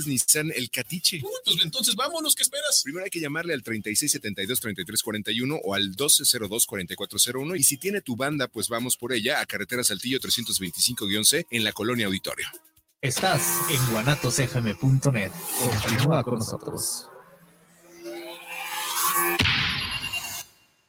es Nissan El Catiche. pues entonces vámonos, ¿qué esperas? Primero hay que llamarle al 3672-3341 o al 1202-4401 y si tiene tu banda, pues vamos por ella a Carretera Saltillo 325-C en la Colonia Auditorio. Estás en guanatosfm.net. Continúa con nosotros.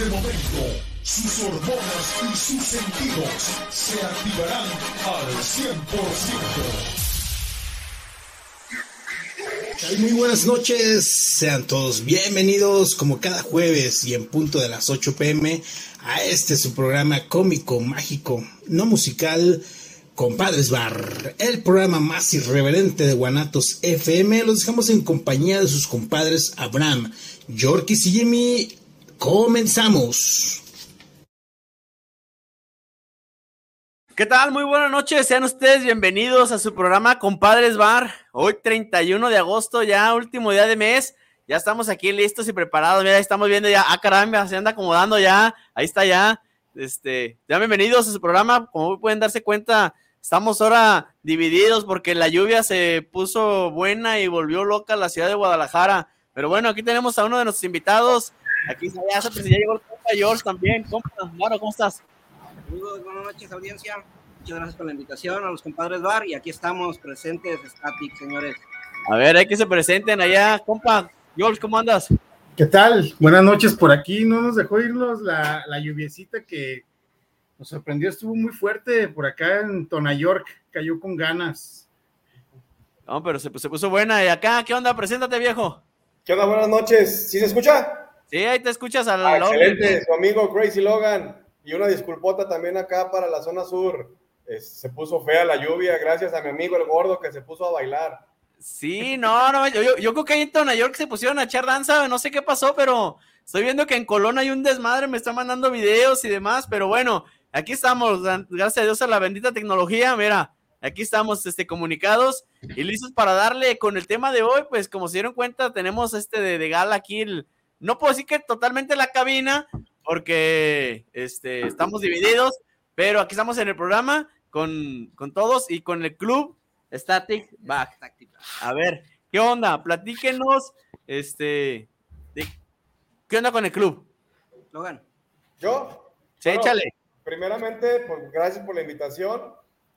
este momento, sus hormonas y sus sentidos se activarán al 100%. Muy buenas noches, sean todos bienvenidos como cada jueves y en punto de las 8 pm a este su programa cómico, mágico, no musical, Compadres Bar, el programa más irreverente de Guanatos FM. Los dejamos en compañía de sus compadres Abraham, Yorkis y Jimmy. Comenzamos. ¿Qué tal? Muy buenas noches. Sean ustedes bienvenidos a su programa Compadres Bar. Hoy 31 de agosto, ya último día de mes. Ya estamos aquí listos y preparados. Mira, estamos viendo ya. Ah, caramba, se anda acomodando ya. Ahí está ya. Este, ya bienvenidos a su programa. Como pueden darse cuenta, Estamos ahora divididos porque la lluvia se puso buena y volvió loca la ciudad de Guadalajara. Pero bueno, aquí tenemos a uno de nuestros invitados. Aquí ya, ya llegó el compa George también. Compa, Maro, ¿cómo estás? Saludos, buenas noches, audiencia. Muchas gracias por la invitación a los compadres Bar. Y aquí estamos presentes, Static, señores. A ver, hay que se presenten allá. Compa, George, ¿cómo andas? ¿Qué tal? Buenas noches por aquí. No nos dejó irnos la, la lluviecita que nos sorprendió, estuvo muy fuerte por acá en Tona York, cayó con ganas. No, pero se, puso buena. ¿Y acá qué onda? Preséntate, viejo. ¿Qué onda? Buenas noches. ¿Sí se escucha? Sí, ahí te escuchas al ah, Excelente, su amigo Crazy Logan. Y una disculpota también acá para la zona sur. se puso fea la lluvia, gracias a mi amigo el gordo que se puso a bailar. Sí, no, no, yo, yo, creo que ahí en Tona York se pusieron a echar danza, no sé qué pasó, pero estoy viendo que en Colón hay un desmadre, me está mandando videos y demás, pero bueno, aquí estamos, gracias a Dios a la bendita tecnología, mira, aquí estamos este, comunicados y listos para darle con el tema de hoy, pues como se dieron cuenta, tenemos este de, gala aquí, no puedo decir que totalmente la cabina, porque este, estamos divididos, pero aquí estamos en el programa con, con todos y con el club Static Back. A ver, ¿qué onda? Platíquenos, este, ¿qué onda con el club? Logan. ¿Yo? Sí, échale primeramente, pues, gracias por la invitación.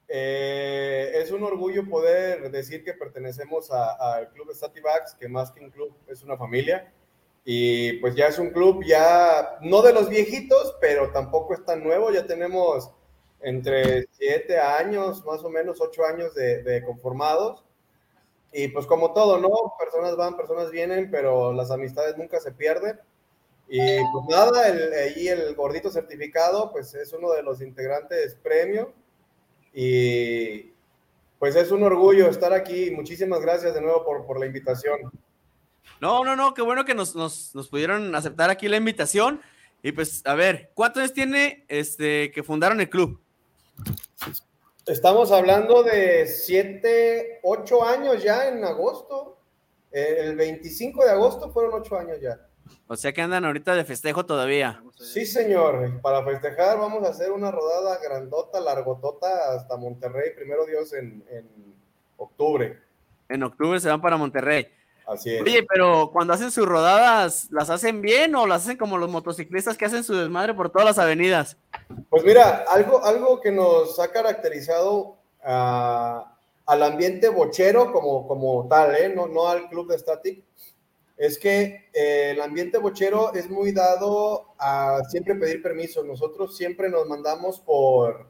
Eh, es un orgullo poder decir que pertenecemos al club Stativax, que más que un club es una familia. Y pues ya es un club ya, no de los viejitos, pero tampoco es tan nuevo. Ya tenemos entre siete años, más o menos ocho años de, de conformados. Y pues como todo, ¿no? Personas van, personas vienen, pero las amistades nunca se pierden. Y pues nada, el, ahí el gordito certificado, pues es uno de los integrantes premio. Y pues es un orgullo estar aquí. Muchísimas gracias de nuevo por, por la invitación. No, no, no, qué bueno que nos, nos, nos, pudieron aceptar aquí la invitación. Y pues, a ver, ¿cuántos años tiene este que fundaron el club? Estamos hablando de siete, ocho años ya en agosto. El 25 de agosto fueron ocho años ya. O sea que andan ahorita de festejo todavía. Sí, señor. Para festejar vamos a hacer una rodada grandota, largotota hasta Monterrey, primero Dios, en, octubre. En octubre se van para Monterrey. Así es. Oye, pero cuando hacen sus rodadas, ¿las hacen bien o las hacen como los motociclistas que hacen su desmadre por todas las avenidas? Pues mira, algo, algo que nos ha caracterizado al ambiente bochero como, como tal, ¿eh? no, no al club de Static, es que eh, el ambiente bochero es muy dado a siempre pedir permiso. Nosotros siempre nos mandamos por,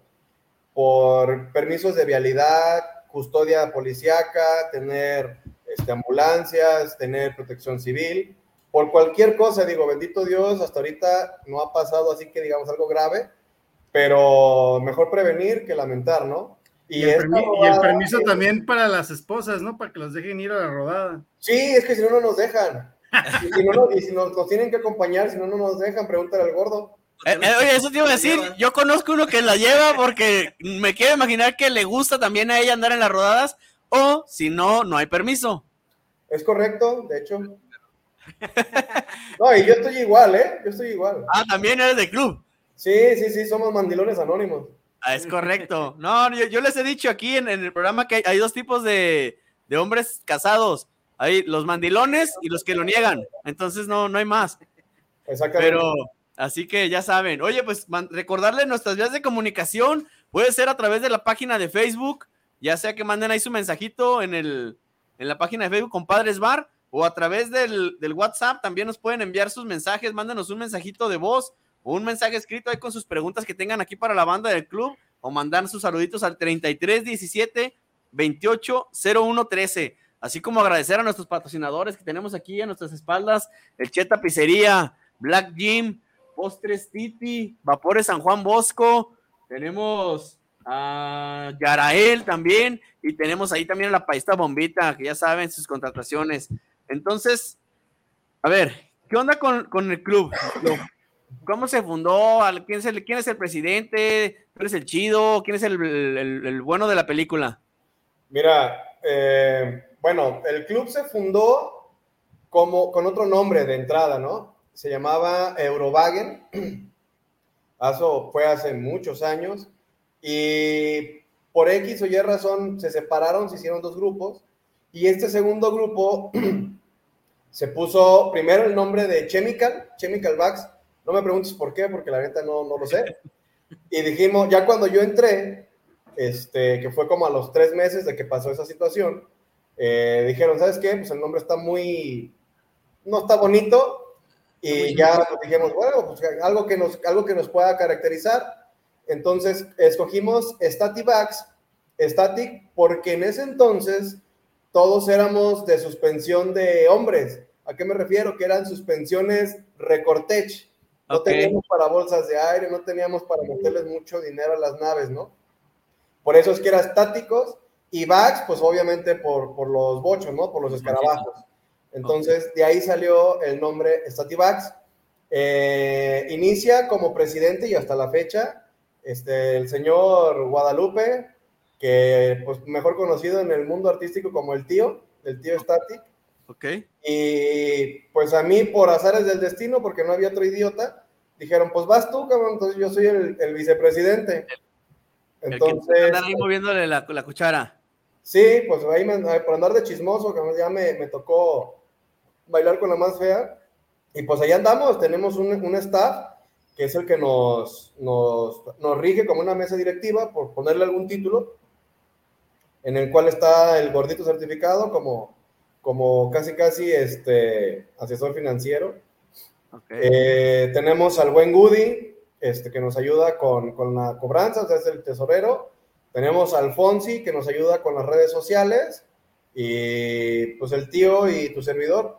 por permisos de vialidad, custodia policíaca, tener este, ambulancias, tener protección civil, por cualquier cosa, digo, bendito Dios, hasta ahorita no ha pasado así que digamos algo grave, pero mejor prevenir que lamentar, ¿no? Y, el, permiso también para las esposas, ¿no? Para que los dejen ir a la rodada. Sí, es que si no, no nos dejan. y si, no, y si nos, tienen que acompañar, si no, no nos dejan, pregúntale al gordo. Eh, eh, oye, eso te iba a decir, yo conozco uno que la lleva porque me quiero imaginar que le gusta también a ella andar en las rodadas, o si no, no hay permiso. Es correcto, de hecho. No, y yo estoy igual, ¿eh? Yo estoy igual. Ah, también eres de club. Sí, sí, sí, somos mandilones anónimos. Ah, es correcto. No, yo, les he dicho aquí en, el programa que hay, dos tipos de, hombres casados. Hay los mandilones y los que lo niegan. Entonces no, no hay más. Exactamente. Pero, así que ya saben. Oye, pues recordarle nuestras vías de comunicación. Puede ser a través de la página de Facebook, ya sea que manden ahí su mensajito en, el, en la página de Facebook, Compadres Bar, o a través del, del WhatsApp también nos pueden enviar sus mensajes. Mándenos un mensajito de voz un mensaje escrito ahí con sus preguntas que tengan aquí para la banda del club o mandar sus saluditos al 33 17 28 01 13. Así como agradecer a nuestros patrocinadores que tenemos aquí a nuestras espaldas: el Cheta Pizzería, Black Gym, Postres Titi, Vapores San Juan Bosco. Tenemos a Yarael también y tenemos ahí también a la Paista Bombita, que ya saben sus contrataciones. Entonces, a ver, ¿qué onda con, con el club? ¿Cómo se fundó? ¿Quién es el, quién es el presidente? ¿Quién es el chido? ¿Quién es el, bueno de la película? Mira, eh, bueno, el club se fundó como, con otro nombre de entrada, ¿no? Se llamaba Eurowagen. Eso fue hace muchos años. Y por X o Y razón se separaron, se hicieron dos grupos. Y este segundo grupo se puso primero el nombre de Chemical, Chemical Bags, no me preguntes por qué, porque la neta no, no lo sé. Y dijimos, ya cuando yo entré, este, que fue como a los tres meses de que pasó esa situación, eh, dijeron, ¿sabes qué? Pues el nombre está muy, no está bonito. Y ya dijimos, bueno, pues algo que, nos, algo que nos pueda caracterizar. Entonces escogimos Static Bags, Static, porque en ese entonces todos éramos de suspensión de hombres. ¿A qué me refiero? Que eran suspensiones recortech. No teníamos para bolsas de aire, no teníamos para meterles mucho dinero a las naves, ¿no? Por eso es que eran estáticos y bags, pues obviamente por, por los bochos, ¿no? Por los escarabajos. Entonces, de ahí salió el nombre Stativax. Eh, inicia como presidente y hasta la fecha, este, el señor Guadalupe, que pues mejor conocido en el mundo artístico como el tío, el tío Static. Ok. Y pues a mí, por azares del destino, porque no había otro idiota, dijeron, pues vas tú, cabrón, entonces yo soy el, vicepresidente. Entonces... El ahí moviéndole la, la, cuchara. Sí, pues ahí por andar de chismoso, ya me, me, tocó bailar con la más fea. Y pues ahí andamos, tenemos un, un staff que es el que nos, nos, nos rige como una mesa directiva, por ponerle algún título, en el cual está el gordito certificado como como casi casi este asesor financiero. Eh, tenemos al buen Goody, este, que nos ayuda con, con, la cobranza, o sea, es el tesorero. Tenemos al Fonsi, que nos ayuda con las redes sociales. Y pues el tío y tu servidor.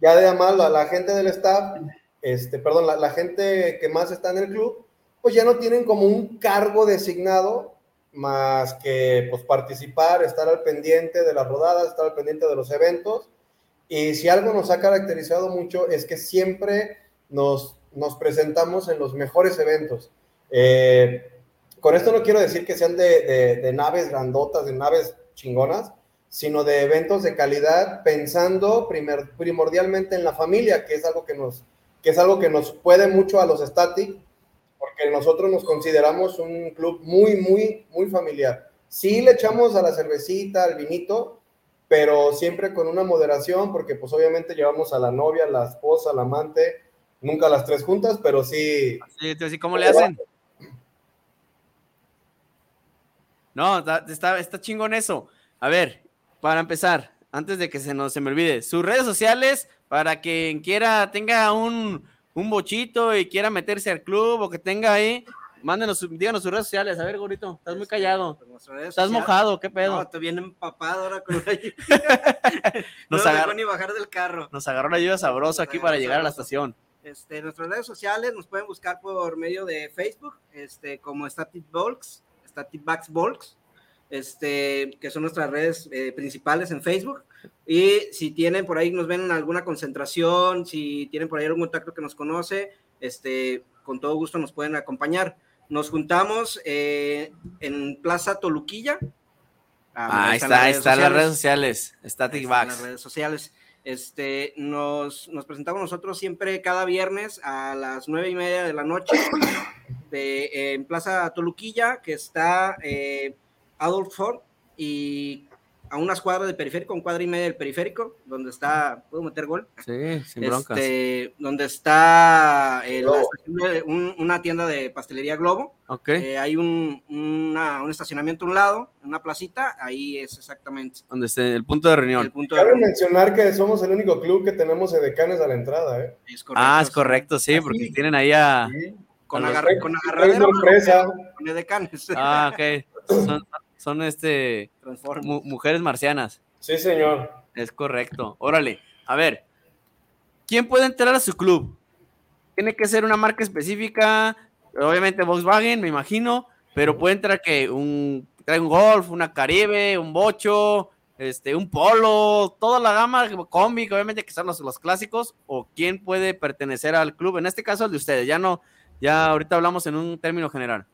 Ya de más la, la gente del staff, este, perdón, la, la gente que más está en el club, pues ya no tienen como un cargo designado más que pues, participar, estar al pendiente de las rodadas, estar al pendiente de los eventos. Y si algo nos ha caracterizado mucho es que siempre nos, nos presentamos en los mejores eventos. Eh, con esto no quiero decir que sean de, de, naves grandotas, de naves chingonas, sino de eventos de calidad, pensando primer, primordialmente en la familia, que es algo que nos, que es algo que nos puede mucho a los static, porque nosotros nos consideramos un club muy, muy, muy familiar. Sí le echamos a la cervecita, al vinito, pero siempre con una moderación, porque pues obviamente llevamos a la novia, la esposa, la amante, nunca las tres juntas, pero sí. Sí, ¿cómo le hacen? No, está, está chingón eso. A ver, para empezar, antes de que se nos se me olvide, sus redes sociales para quien quiera tenga un, un bochito y quiera meterse al club o que tenga ahí, mándenos, díganos sus redes sociales. A ver, gorito, estás muy callado. Estás mojado, ¿qué pedo? No, estoy bien empapado ahora con nos no agarró ni bajar del carro. Nos agarró la lluvia sabrosa aquí para llegar a la estación. Este, nuestras redes sociales nos pueden buscar por medio de Facebook, este, como Static Bulks, Static Backs Volks, este, que son nuestras redes eh, principales en Facebook. Y si tienen por ahí, nos ven en alguna concentración, si tienen por ahí algún contacto que nos conoce, este, con todo gusto nos pueden acompañar. Nos juntamos eh, en Plaza Toluquilla. Ah, ahí está, ahí están las redes sociales, Static Backs. las redes sociales. Este, nos, nos, presentamos nosotros siempre cada viernes a las nueve y media de la noche de, en Plaza Toluquilla, que está eh, Adolf Ford y a unas cuadras del periférico, un cuadra y media del periférico, donde está, ¿puedo meter gol? Sí, sin broncas. Este, donde está eh, la, un, una tienda de pastelería Globo. Ok. Eh, hay un, una, un, estacionamiento a un lado, una placita, ahí es exactamente. Donde está el punto de reunión. El punto Cabe de reunión. mencionar que somos el único club que tenemos edecanes a la entrada, ¿eh? Es correcto, ah, es correcto, sí, porque tienen ahí a... Con, a los- agarre, con agarradera. sorpresa. Con edecanes. Ah, ok. Son, son este mu- mujeres marcianas. Sí, señor. Es correcto. Órale, a ver. ¿Quién puede entrar a su club? Tiene que ser una marca específica, obviamente Volkswagen, me imagino, pero puede entrar que un trae un Golf, una Caribe, un Bocho, este, un Polo, toda la gama combi, obviamente que son los, los clásicos, o quién puede pertenecer al club. En este caso el de ustedes, ya no, ya ahorita hablamos en un término general.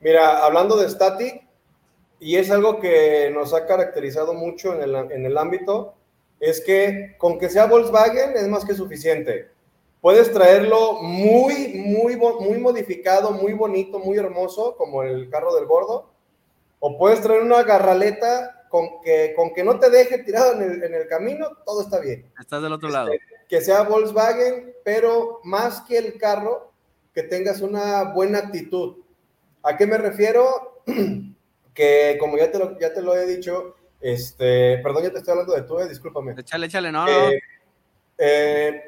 Mira, hablando de Static, y es algo que nos ha caracterizado mucho en el, en el ámbito, es que con que sea Volkswagen es más que suficiente. Puedes traerlo muy, muy, muy modificado, muy bonito, muy hermoso, como el carro del gordo, o puedes traer una garraleta con que, con que no te deje tirado en el, en el camino, todo está bien Estás del otro lado. que sea Volkswagen, pero más que el carro, que tengas una buena actitud. ¿A qué me refiero? que como ya te lo, ya te lo he dicho, este, perdón, ya te estoy hablando de tú, eh, discúlpame. Échale, échale, no. Eh, eh,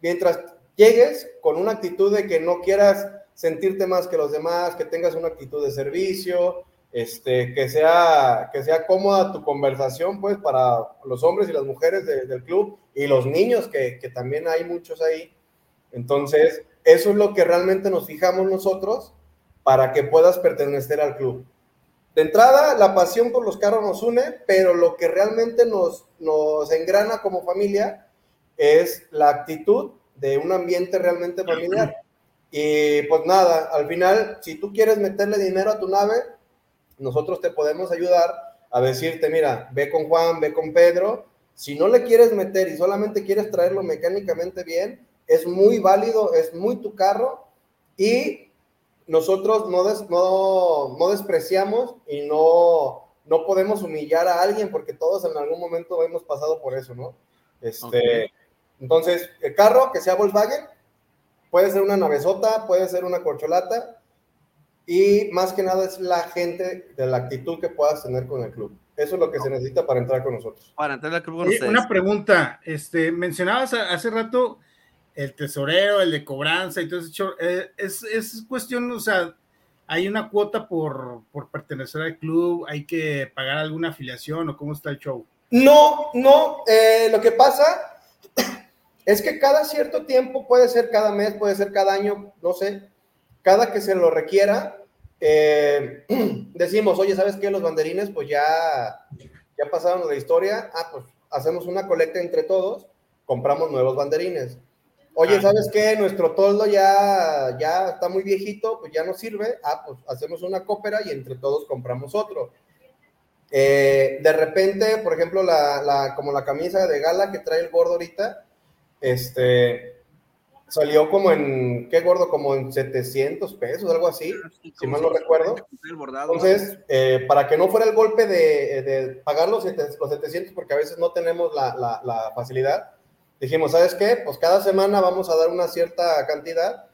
mientras llegues con una actitud de que no quieras sentirte más que los demás, que tengas una actitud de servicio, este, que, sea, que sea cómoda tu conversación, pues, para los hombres y las mujeres de- del club y los niños, que, que también hay muchos ahí. Entonces, eso es lo que realmente nos fijamos nosotros para que puedas pertenecer al club. De entrada, la pasión por los carros nos une, pero lo que realmente nos, nos engrana como familia es la actitud de un ambiente realmente familiar. Y pues nada, al final, si tú quieres meterle dinero a tu nave, nosotros te podemos ayudar a decirte, mira, ve con Juan, ve con Pedro. Si no le quieres meter y solamente quieres traerlo mecánicamente bien, es muy válido, es muy tu carro y nosotros no, des- no, no despreciamos y no, no podemos humillar a alguien porque todos en algún momento hemos pasado por eso, ¿no? Este, Entonces, el carro que sea Volkswagen, puede ser una navezota, puede ser una corcholata y más que nada es la gente de la actitud que puedas tener con el club. Eso es lo que se necesita para entrar con nosotros. Para entrar al club con ustedes. una pregunta, este, mencionabas hace rato el tesorero, el de cobranza show, eh, es, es cuestión, o sea, hay una cuota por, por pertenecer al club, hay que pagar alguna afiliación o cómo está el show. No, no, eh, lo que pasa es que cada cierto tiempo, puede ser cada mes, puede ser cada año, no sé, cada que se lo requiera, eh, decimos, oye, ¿sabes qué? Los banderines, pues ya, ya pasaron de historia, ah, pues hacemos una colecta entre todos, compramos nuevos banderines. Oye. ¿sabes qué? Nuestro toldo ya, ya está muy viejito, pues ya no sirve, ah, pues hacemos una cópera y entre todos compramos otro. Eh, de repente, por ejemplo, la, la- como la camisa de gala que trae el gordo ahorita, este, salió como en, ¿qué gordo? Como en 700 pesos, algo así, si mal no recuerdo. Entonces, eh, para que no fuera el golpe de, de pagar los, los 700, porque a veces no tenemos la- la facilidad, dijimos, ¿sabes qué? Pues cada semana vamos a dar una cierta cantidad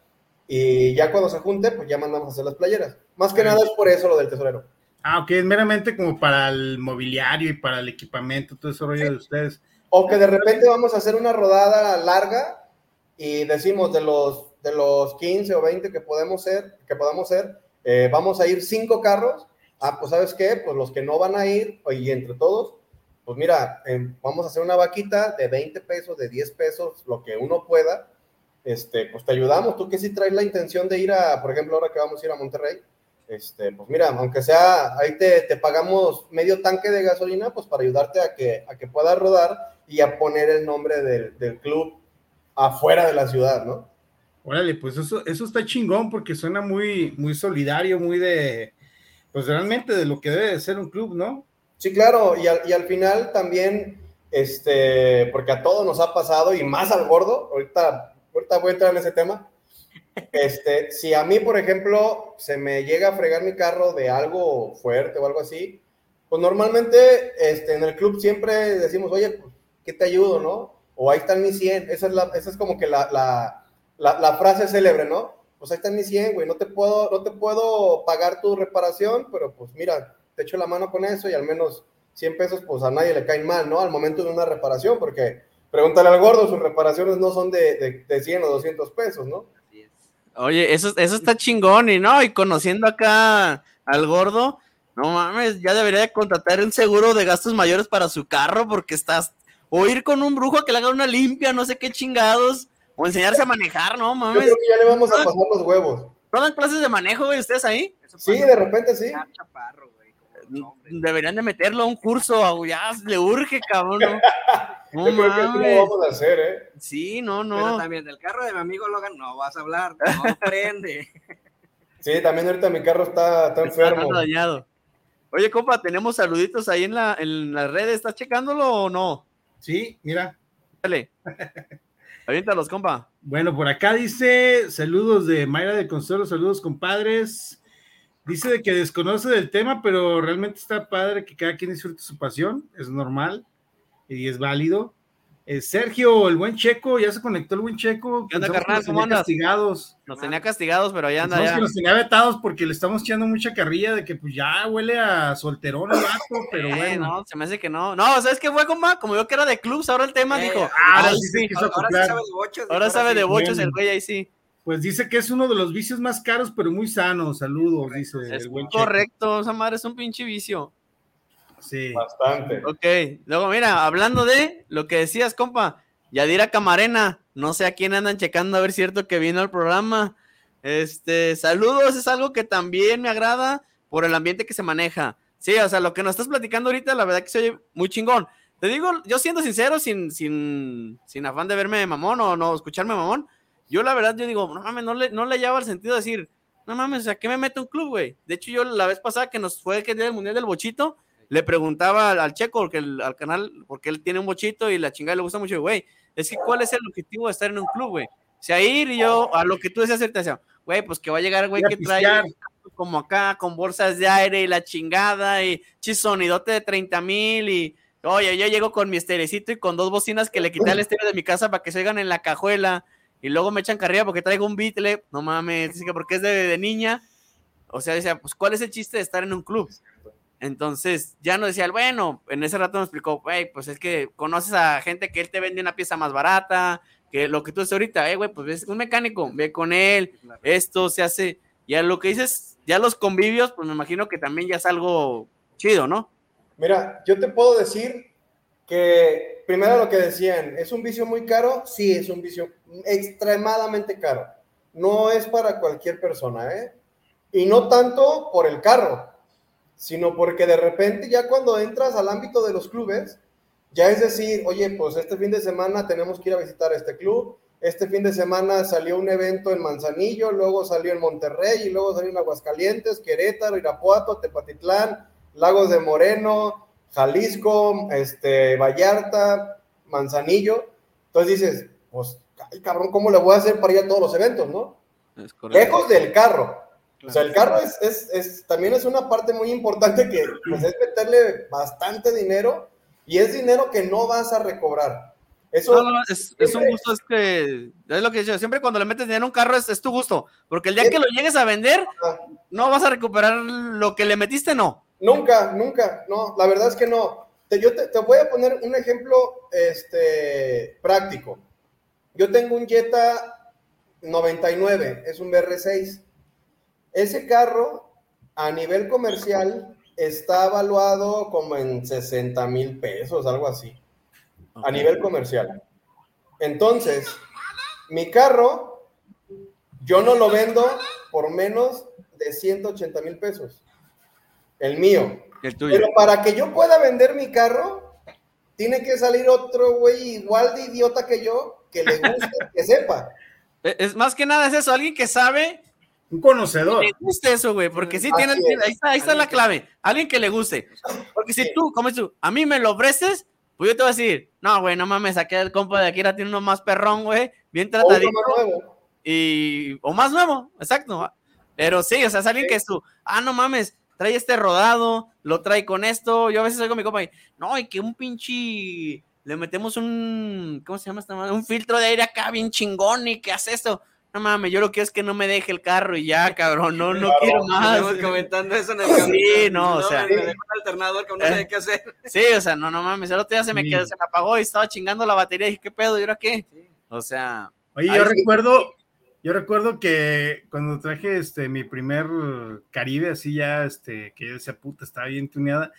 y ya cuando se junte, pues ya mandamos a hacer las playeras. Más que nada es por eso lo del tesorero. Ah, ok, es meramente como para el mobiliario y para el equipamiento, todo ese rollo de ustedes. O que de repente vamos a hacer una rodada larga y decimos de los, de los 15 o 20 que podemos ser, que podamos ser, eh, vamos a ir cinco carros. Ah, pues ¿sabes qué? Pues los que no van a ir, y entre todos, pues mira, eh, vamos a hacer una vaquita de 20 pesos, de 10 pesos, lo que uno pueda. Este, pues te ayudamos. Tú que sí traes la intención de ir a, por ejemplo, ahora que vamos a ir a Monterrey, este, pues mira, aunque sea, ahí te, te, pagamos medio tanque de gasolina, pues para ayudarte a que, a que puedas rodar y a poner el nombre del, del club afuera de la ciudad, ¿no? Órale, pues eso, eso está chingón porque suena muy, muy solidario, muy de, pues realmente de lo que debe de ser un club, ¿no? Sí, claro, y al, final también, este, porque a todos nos ha pasado y más al gordo, ahorita, ahorita voy a entrar en ese tema, este, si a mí, por ejemplo, se me llega a fregar mi carro de algo fuerte o algo así, pues normalmente este, en el club siempre decimos, oye, ¿qué te ayudo, no? O ahí están mis 100, esa es, la, esa es como que la, la, la, la frase célebre, ¿no? Pues ahí están mis 100, güey, no te, puedo, no te puedo pagar tu reparación, pero pues mira, te echo la mano con eso y al menos 100 pesos, pues a nadie le caen mal, ¿no? Al momento de una reparación, porque pregúntale al gordo, sus reparaciones no son de, de, de 100 o 200 pesos, ¿no? Oye, eso, eso está chingón y no, y conociendo acá al gordo, no mames, ya debería de contratar un seguro de gastos mayores para su carro porque estás, o ir con un brujo a que le haga una limpia, no sé qué chingados, o enseñarse a manejar, no mames. Yo creo que ya le vamos a pasar los huevos. ¿No dan clases de manejo, güey, ustedes ahí? Sí, de repente sí. Deberían de meterlo a un curso, ya le urge, cabrón. ¿no? No Yo creo que así lo vamos a hacer, ¿eh? Sí, no, no. Pero también del carro de mi amigo Logan no vas a hablar, no prende. Sí, también ahorita mi carro está, está enfermo. Está dañado. Oye, compa, tenemos saluditos ahí en, la, en las redes. ¿Estás checándolo o no? Sí, mira. Dale. Aviéntalos, compa. Bueno, por acá dice saludos de Mayra de Consuelo, saludos compadres. Dice de que desconoce del tema, pero realmente está padre que cada quien disfrute su pasión, es normal y es válido. Eh, Sergio, el buen Checo, ya se conectó el buen Checo. ¿Qué onda, carnal? ¿Cómo andas? Castigados. Nos tenía castigados, pero ya anda. Ya. que nos tenía vetados porque le estamos echando mucha carrilla de que pues ya huele a solterón el vato, pero Eh, bueno. no, se me hace que no. No, ¿sabes qué fue, compa? Como yo que era de clubs, ahora el tema, Eh, dijo. ahora ahora sí se sí, quiso Ahora sí sabe de bochos. ahora sabe de bochos el güey ahí sí. Pues dice que es uno de los vicios más caros, pero muy sanos. Saludos, dice Es el buen correcto, esa madre es un pinche vicio. Sí. Bastante. Ok, luego mira, hablando de lo que decías, compa, Yadira Camarena, no sé a quién andan checando a ver cierto que vino al programa. Este, saludos, es algo que también me agrada por el ambiente que se maneja. Sí, o sea, lo que nos estás platicando ahorita, la verdad que se oye muy chingón. Te digo, yo siendo sincero, sin, sin, sin afán de verme mamón o no escucharme mamón, yo la verdad, yo digo, no mames, no le, no le lleva el sentido de decir, no mames, o sea, ¿qué me mete un club, güey? De hecho, yo la vez pasada que nos fue el día del Mundial del Bochito, le preguntaba al, al Checo, porque el, al canal, porque él tiene un bochito y la chingada le gusta mucho, güey, es que ¿cuál es el objetivo de estar en un club, güey? O sea, ir y yo, a lo que tú decías, te decía, güey, pues que va a llegar, güey, a que trae como acá, con bolsas de aire y la chingada y chisonidote de 30 mil y, oye, yo llego con mi esterecito y con dos bocinas que le quité al estéreo de mi casa para que se oigan en la cajuela y luego me echan carrilla porque traigo un Beatle, no mames, dice que porque es de, de niña, o sea, decía, pues, ¿cuál es el chiste de estar en un club? Entonces, ya no decía, bueno, en ese rato me explicó, güey, pues es que conoces a gente que él te vende una pieza más barata, que lo que tú dices ahorita, eh, güey, pues es un mecánico, ve con él, esto se hace, y a lo que dices, ya los convivios, pues me imagino que también ya es algo chido, ¿no? Mira, yo te puedo decir que, primero lo que decían, ¿es un vicio muy caro? Sí, es un vicio extremadamente caro. No es para cualquier persona, ¿eh? Y no tanto por el carro, sino porque de repente ya cuando entras al ámbito de los clubes, ya es decir, oye, pues este fin de semana tenemos que ir a visitar este club, este fin de semana salió un evento en Manzanillo, luego salió en Monterrey, y luego salió en Aguascalientes, Querétaro, Irapuato, Tepatitlán, Lagos de Moreno, Jalisco, este, Vallarta, Manzanillo. Entonces dices, pues, ay, cabrón, ¿cómo le voy a hacer para ir a todos los eventos, no? Lejos del carro. O sea, el carro es, es, es- también es una parte muy importante que pues, es meterle bastante dinero y es dinero que no vas a recobrar. Eso, No, no, es, es un gusto, es que, es lo que yo, siempre cuando le metes dinero a un carro es, es tu gusto, porque el día que lo llegues a vender, no vas a recuperar lo que le metiste, no. Nunca, nunca, no, la verdad es que no. Te, yo te, te voy a poner un ejemplo este, práctico. Yo tengo un Jetta 99, es un BR6. Ese carro a nivel comercial está evaluado como en 60 mil pesos, algo así, a nivel comercial. Entonces, mi carro, yo no lo vendo por menos de 180 mil pesos. El mío. El tuyo. Pero para que yo pueda vender mi carro, tiene que salir otro güey igual de idiota que yo, que le guste, que sepa. E, Es más que nada es eso, alguien que sabe Un conocedor. le guste eso, güey, porque sí Así tiene, es. ahí está, ahí está la clave, alguien que le guste. Porque si tú, como tú, a mí me lo ofreces, pues yo te voy a decir, no, güey, no mames, saqué el compa de aquí, ahora tiene uno más perrón, güey, bien O uno tratadito, más nuevo. y, o más nuevo, exacto. Pero sí, o sea, es alguien que es tú, ah, no mames, trae este rodado, lo trae con esto, yo a veces oigo a mi compa y, no, y que un pinche, le metemos un, ¿cómo se llama esta madre? Un filtro de aire acá bien chingón y que hace esto. No mames, yo lo que quiero es que no me deje el carro y ya, cabrón, no, no quiero más. Estamos comentando eso en el Sí, camino. no, o sea. Me dejó un alternador que no Eh. sabía qué hacer. Sí, o sea, no, no mames, el otro día se me, Sí. quedó, se me apagó y estaba chingando la batería y dije, ¿qué pedo? ¿Y ahora qué? O sea, Oye, yo sí. recuerdo, yo recuerdo que cuando traje este mi primer Caribe, así ya, este, que yo decía, puta, estaba bien tuneada.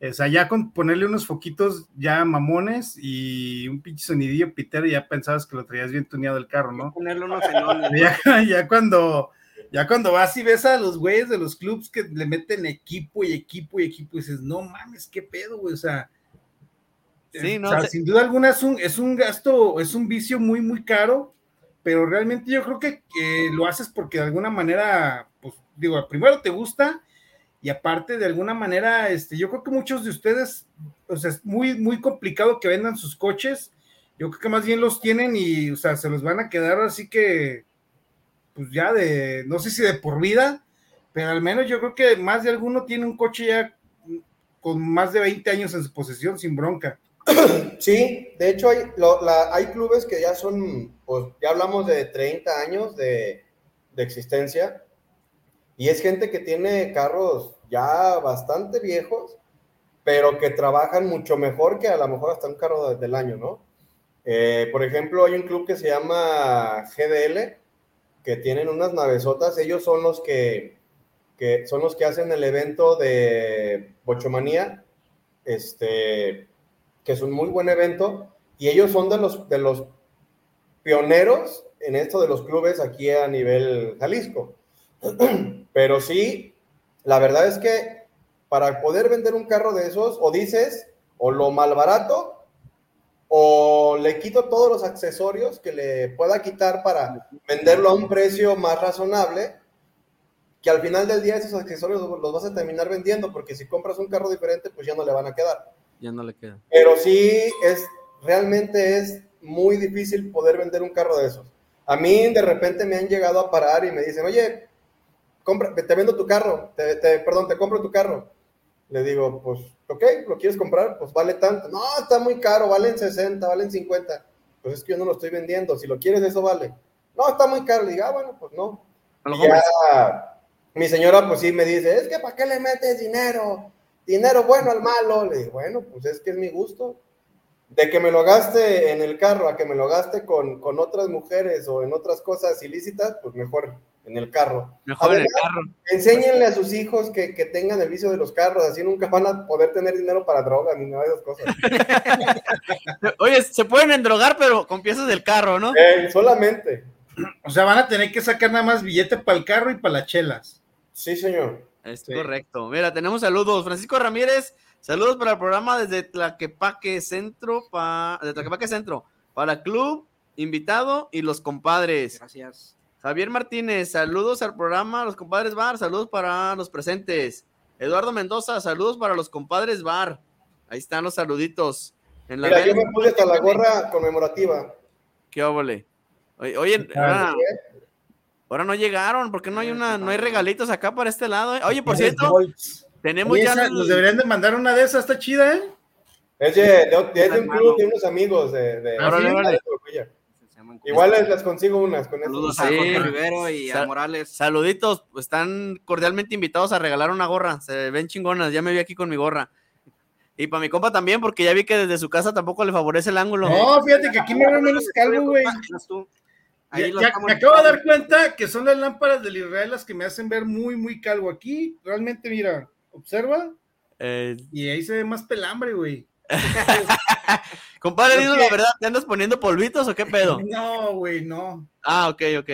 O sea, ya con ponerle unos foquitos ya mamones y un pinche sonidillo pitero, ya pensabas que lo traías bien tuneado el carro, ¿no? Ponerle unos. Ya, ya cuando, ya cuando vas y ves a los güeyes de los clubs que le meten equipo y equipo y equipo, y dices, no mames, qué pedo, güey. O sea, Sí, eh, no, o sea, te- sin duda alguna es un, es un gasto, es un vicio muy, muy caro, pero realmente yo creo que lo haces porque de alguna manera, pues digo, primero te gusta y aparte de alguna manera, este, yo creo que muchos de ustedes, o sea, es muy, muy complicado que vendan sus coches. Yo creo que más bien los tienen y, o sea, se los van a quedar así que, pues ya de, no sé si de por vida, pero al menos yo creo que más de alguno tiene un coche ya con más de 20 años en su posesión sin bronca. Sí, de hecho hay, hay clubes que ya son, pues ya hablamos de 30 años de, de existencia y es gente que tiene carros ya bastante viejos, pero que trabajan mucho mejor que a lo mejor hasta un carro de- del año, ¿no? Eh, por ejemplo, hay un club que se llama GDL, que tienen unas navesotas, ellos son los que, que son los que hacen el evento de Bochomanía, este, que es un muy buen evento, y ellos son de los, de los pioneros en esto de los clubes aquí a nivel Jalisco. Pero sí, la verdad es que para poder vender un carro de esos, o dices, o lo malbarato, o le quito todos los accesorios que le pueda quitar para venderlo a un precio más razonable, que al final del día esos accesorios los vas a terminar vendiendo, porque si compras un carro diferente, pues ya no le van a quedar. Ya no le queda. Pero sí es, realmente es muy difícil poder vender un carro de esos. A mí de repente me han llegado a parar y me dicen, oye, compra, te vendo tu carro, te, te- perdón, te compro tu carro. Le digo, pues, ok, ¿lo quieres comprar? Pues vale tanto. No, está muy caro, valen 60, valen 50. Pues es que yo no lo estoy vendiendo, si lo quieres eso vale. No, está muy caro. Le digo, ah, bueno, pues no. Ya, mi señora pues sí me dice, es que ¿para qué le metes dinero? Dinero bueno al malo. Le digo, bueno, pues es que es mi gusto. De que me lo gaste en el carro a que me lo gaste con, con otras mujeres o en otras cosas ilícitas, pues mejor en el carro. Mejor en el carro. Enséñenle a sus hijos que, que tengan el vicio de los carros, así nunca van a poder tener dinero para droga ni nada de esas cosas. Oye, se pueden endrogar, pero con piezas del carro, ¿no? Eh, solamente. O sea, van a tener que sacar nada más billete para el carro y para las chelas. Sí, señor. Es Sí. correcto. Mira, tenemos saludos. Francisco Ramírez, saludos para el programa desde Tlaquepaque Centro, pa- de Tlaquepaque Centro, para Club, invitado y los compadres. Gracias. Javier Martínez, saludos al programa Los Compadres Bar, saludos para los presentes. Eduardo Mendoza, saludos para los compadres Bar. Ahí están los saluditos. En la Mira, yo me puse hasta la gorra conmemorativa. ¿Qué óvole? Oye, oye, ahora, ahora no llegaron, porque no hay una, no hay regalitos acá para este lado. eh? Oye, por cierto, tenemos ya esa- el- nos deberían de mandar una de esas, está chida, ¿eh? Es de, de- de- es de un club de unos amigos de, de-. Se llaman- Igual les, les consigo unas con. Saludos a Sí. Jorge Rivero y a Morales. Saluditos, pues, están cordialmente invitados a regalar una gorra. Se ven chingonas, ya me vi aquí con mi gorra. Y para mi compa también, porque ya vi que desde su casa tampoco le favorece el ángulo. No, fíjate que aquí me veo menos calvo, güey. Ahí Ya- me acabo de dar cuenta que son las lámparas del Israel las que me hacen ver muy, muy calvo aquí. Realmente, mira, observa Eh, y ahí se ve más pelambre, güey. compadre, que- la verdad, ¿te andas poniendo polvitos o qué pedo? No, güey, no. Ah, ok, ok.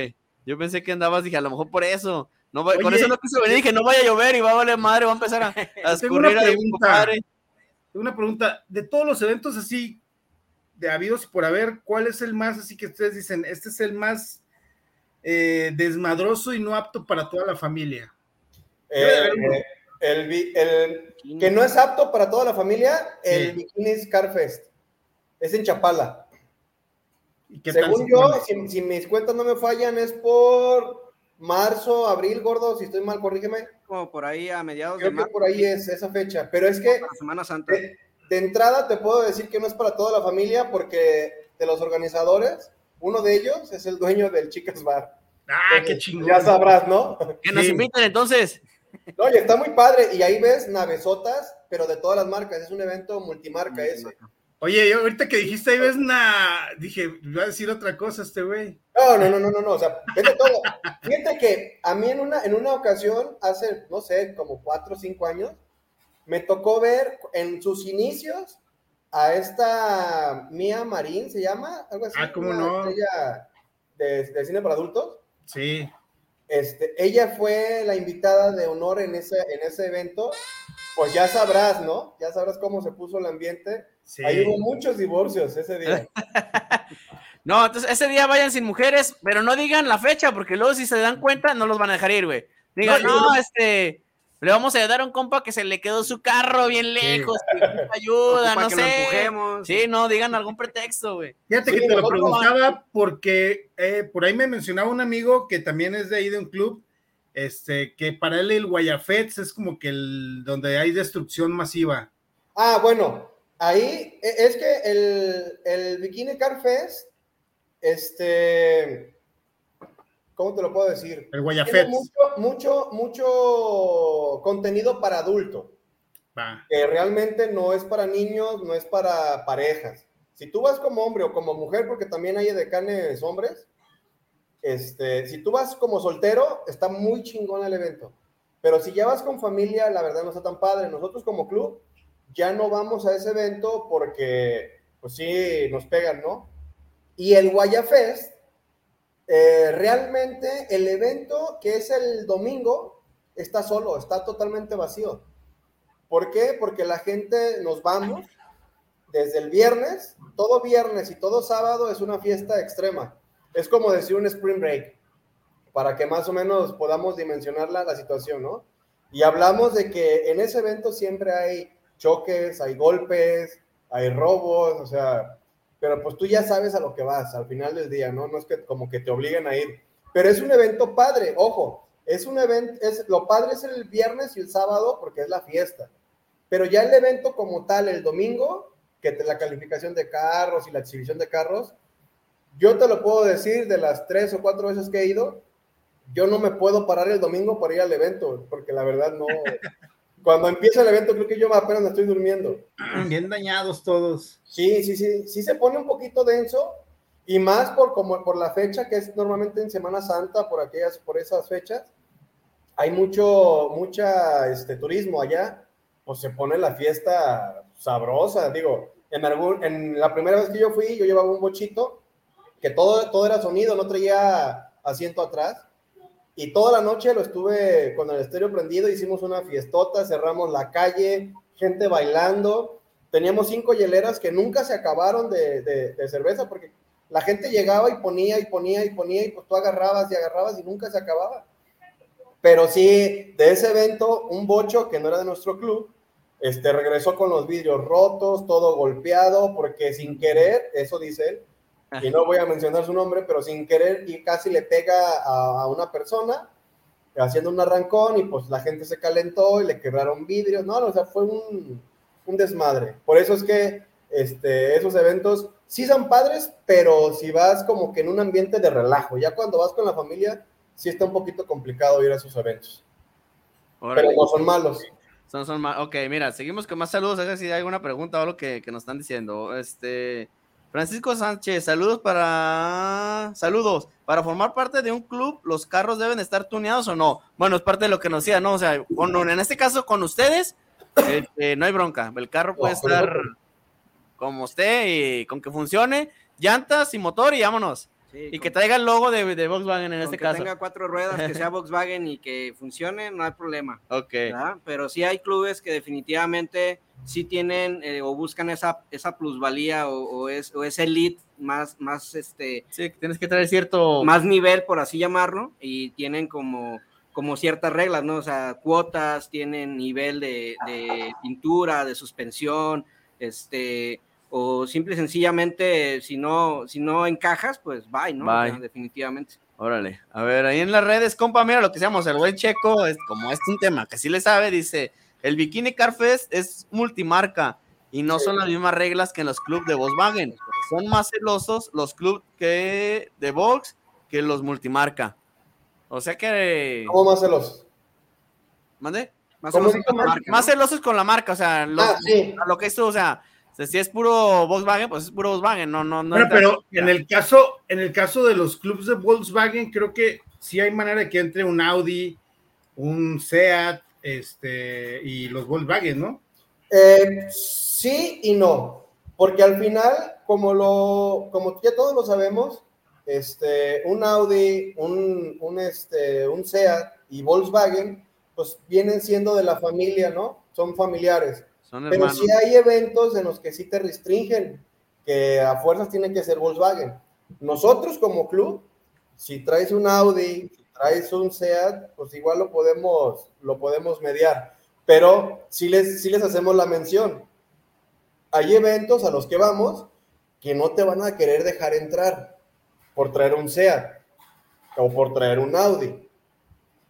Yo pensé que andabas, dije, a lo mejor por eso. No, va- con eso no quise venir, dije, no vaya a llover y va a valer madre, va a empezar a, a Tengo una escurrir ahí, pregunta. compadre. Tengo una pregunta. De todos los eventos así, de habidos y por haber, ¿cuál es el más así que ustedes dicen? Este es el más eh, desmadroso y no apto para toda la familia. Eh, eh, el, que no es apto para toda la familia, el Sí. Bikini Scar Fest. Es en Chapala. ¿Y qué tal Según yo, si, si mis cuentas no me fallan, es por marzo, abril, gordo. Si estoy mal, corrígeme. Como por ahí a mediados Creo de que marzo, por ahí es esa fecha. Pero es que para Semana Santa. de, de entrada te puedo decir que no es para toda la familia porque de los organizadores, uno de ellos es el dueño del Chicas Bar. Ah, qué chingón. Ya sabrás, ¿no? Que nos Sí. inviten entonces. No, y está muy padre. Y ahí ves navesotas, pero de todas las marcas. Es un evento multimarca ese. Oye, yo ahorita que dijiste ahí ves una. Dije, voy a decir otra cosa este güey. No, no, no, no, no, no, o sea, vende todo. Fíjate que a mí en una, en una ocasión, hace, no sé, como cuatro o cinco años, me tocó ver en sus inicios a esta Mía Marín, ¿se llama? Algo así. Ah, ¿cómo no? estrella de, de cine para adultos. Sí. Este, ella fue la invitada de honor en ese, en ese evento. Pues ya sabrás, ¿no? Ya sabrás cómo se puso el ambiente. Sí. Ahí hubo muchos divorcios ese día. No, entonces ese día vayan sin mujeres, pero no digan la fecha, porque luego si se dan cuenta no los van a dejar ir, güey. Digan, No, este, le vamos a dar a un compa que se le quedó su carro bien lejos, que ayuda, no que lo sé. empujemos. Sí, no, digan algún pretexto, güey. Fíjate Sí, que te lo preguntaba porque eh, por ahí me mencionaba un amigo que también es de ahí de un club, este, que para él el Guayafets es como que el donde hay destrucción masiva. Ah, bueno, ahí e- es que el, el Bikini Car Fest, este, ¿cómo te lo puedo decir? El Tiene Guayafets. mucho, mucho, mucho contenido para adulto, que realmente no es para niños, no es para parejas. Si tú vas como hombre o como mujer, porque también hay decanes hombres, este, si tú vas como soltero, está muy chingón el evento. Pero si ya vas con familia, la verdad no está tan padre. Nosotros como club ya no vamos a ese evento porque, pues sí, nos pegan, ¿no? Y el Guaya Fest, eh, realmente el evento que es el domingo está solo, está totalmente vacío. ¿Por qué? Porque la gente nos vamos desde el viernes, todo viernes y todo sábado es una fiesta extrema. Es como decir un spring break, para que más o menos podamos dimensionar la, la situación, ¿no? Y hablamos de que en ese evento siempre hay choques, hay golpes, hay robos, o sea, pero pues tú ya sabes a lo que vas al final del día, ¿no? No es que como que te obliguen a ir, pero es un evento padre, ojo, es un evento, es, lo padre es el viernes y el sábado porque es la fiesta, pero ya el evento como tal, el domingo, que la calificación de carros y la exhibición de carros, yo te lo puedo decir de las tres o cuatro veces que he ido, yo no me puedo parar el domingo para ir al evento, porque la verdad no. Cuando empieza el evento, creo que yo apenas me estoy durmiendo. Bien dañados todos. Sí, sí, sí, sí se pone un poquito denso y más por como por la fecha que es normalmente en Semana Santa, por aquellas, por esas fechas, hay mucho, mucha este, turismo allá, pues se pone la fiesta sabrosa, digo, en algún, en la primera vez que yo fui, yo llevaba un bochito que todo, todo era sonido, no traía asiento atrás. Y toda la noche lo estuve con el estéreo prendido, hicimos una fiestota, cerramos la calle, gente bailando. Teníamos cinco hieleras que nunca se acabaron de, cerveza porque la gente llegaba y ponía y ponía y ponía y pues tú agarrabas y agarrabas y nunca se acababa. Pero sí, de ese evento, un bocho que no era de nuestro club, este, regresó con los vidrios rotos, todo golpeado, porque sin querer, eso dice él, y no voy a mencionar su nombre, pero sin querer y casi le pega a, a una persona haciendo un arrancón y pues la gente se calentó y le quebraron vidrios, no, no, o sea, fue un, un desmadre. Por eso es que este, esos eventos sí son padres, pero si vas como que en un ambiente de relajo, ya cuando vas con la familia, sí está un poquito complicado ir a esos eventos, Órale. pero no son malos. Son, son ma- Ok, mira, seguimos con más saludos. A ver si hay alguna pregunta o algo que, que nos están diciendo. Este. Francisco Sánchez, saludos para. Saludos. Para formar parte de un club, ¿los carros deben estar tuneados o no? Bueno, es parte de lo que nos decía, ¿no? O sea, con- en este caso, con ustedes, este, no hay bronca. El carro puede estar como esté y con que funcione, llantas y motor y vámonos. y que traiga el logo de, de Volkswagen en este que caso. tenga cuatro ruedas, que sea Volkswagen y que funcione, no hay problema. Ok. ¿verdad? Pero sí hay clubes que definitivamente sí tienen eh, o buscan esa, esa plusvalía o, o es, o ese elite más, más este... Sí, tienes que traer cierto... Más nivel, por así llamarlo, y tienen como, como ciertas reglas, ¿no? O sea, cuotas, tienen nivel de, de pintura, de suspensión, este... O simple y sencillamente, si no, si no encajas, pues bye, ¿no? Bye. O sea, definitivamente. Órale, a ver, ahí en las redes, compa, mira lo que seamos, el buen checo, es, como es un tema que sí le sabe, dice, el Bikini Car Fest es multimarca y no son las mismas reglas que en los clubes de Volkswagen. Son más celosos los clubes que de Volks que los multimarca. O sea que... ¿Cómo más celosos? ¿Mande? Más ¿Cómo celosos con la marca, Más ¿no? celosos con la marca, o sea, los- Ah, sí. a lo que esto, o sea, si es puro Volkswagen, pues es puro Volkswagen, no, no, no. Bueno, pero en el caso, en el caso de los clubes de Volkswagen, creo que sí hay manera de que entre un Audi, un Seat, este, y los Volkswagen, ¿no? Eh, sí y no, porque al final, como lo, como ya todos lo sabemos, este, un Audi, un, un, este, un Seat y Volkswagen, pues vienen siendo de la familia, ¿no? Son familiares. Son Pero sí hay eventos en los que sí te restringen, que a fuerzas tienen que ser Volkswagen. Nosotros como club, si traes un Audi, si traes un Seat, pues igual lo podemos, lo podemos mediar. Pero sí les, sí les hacemos la mención. Hay eventos a los que vamos que no te van a querer dejar entrar por traer un Seat o por traer un Audi.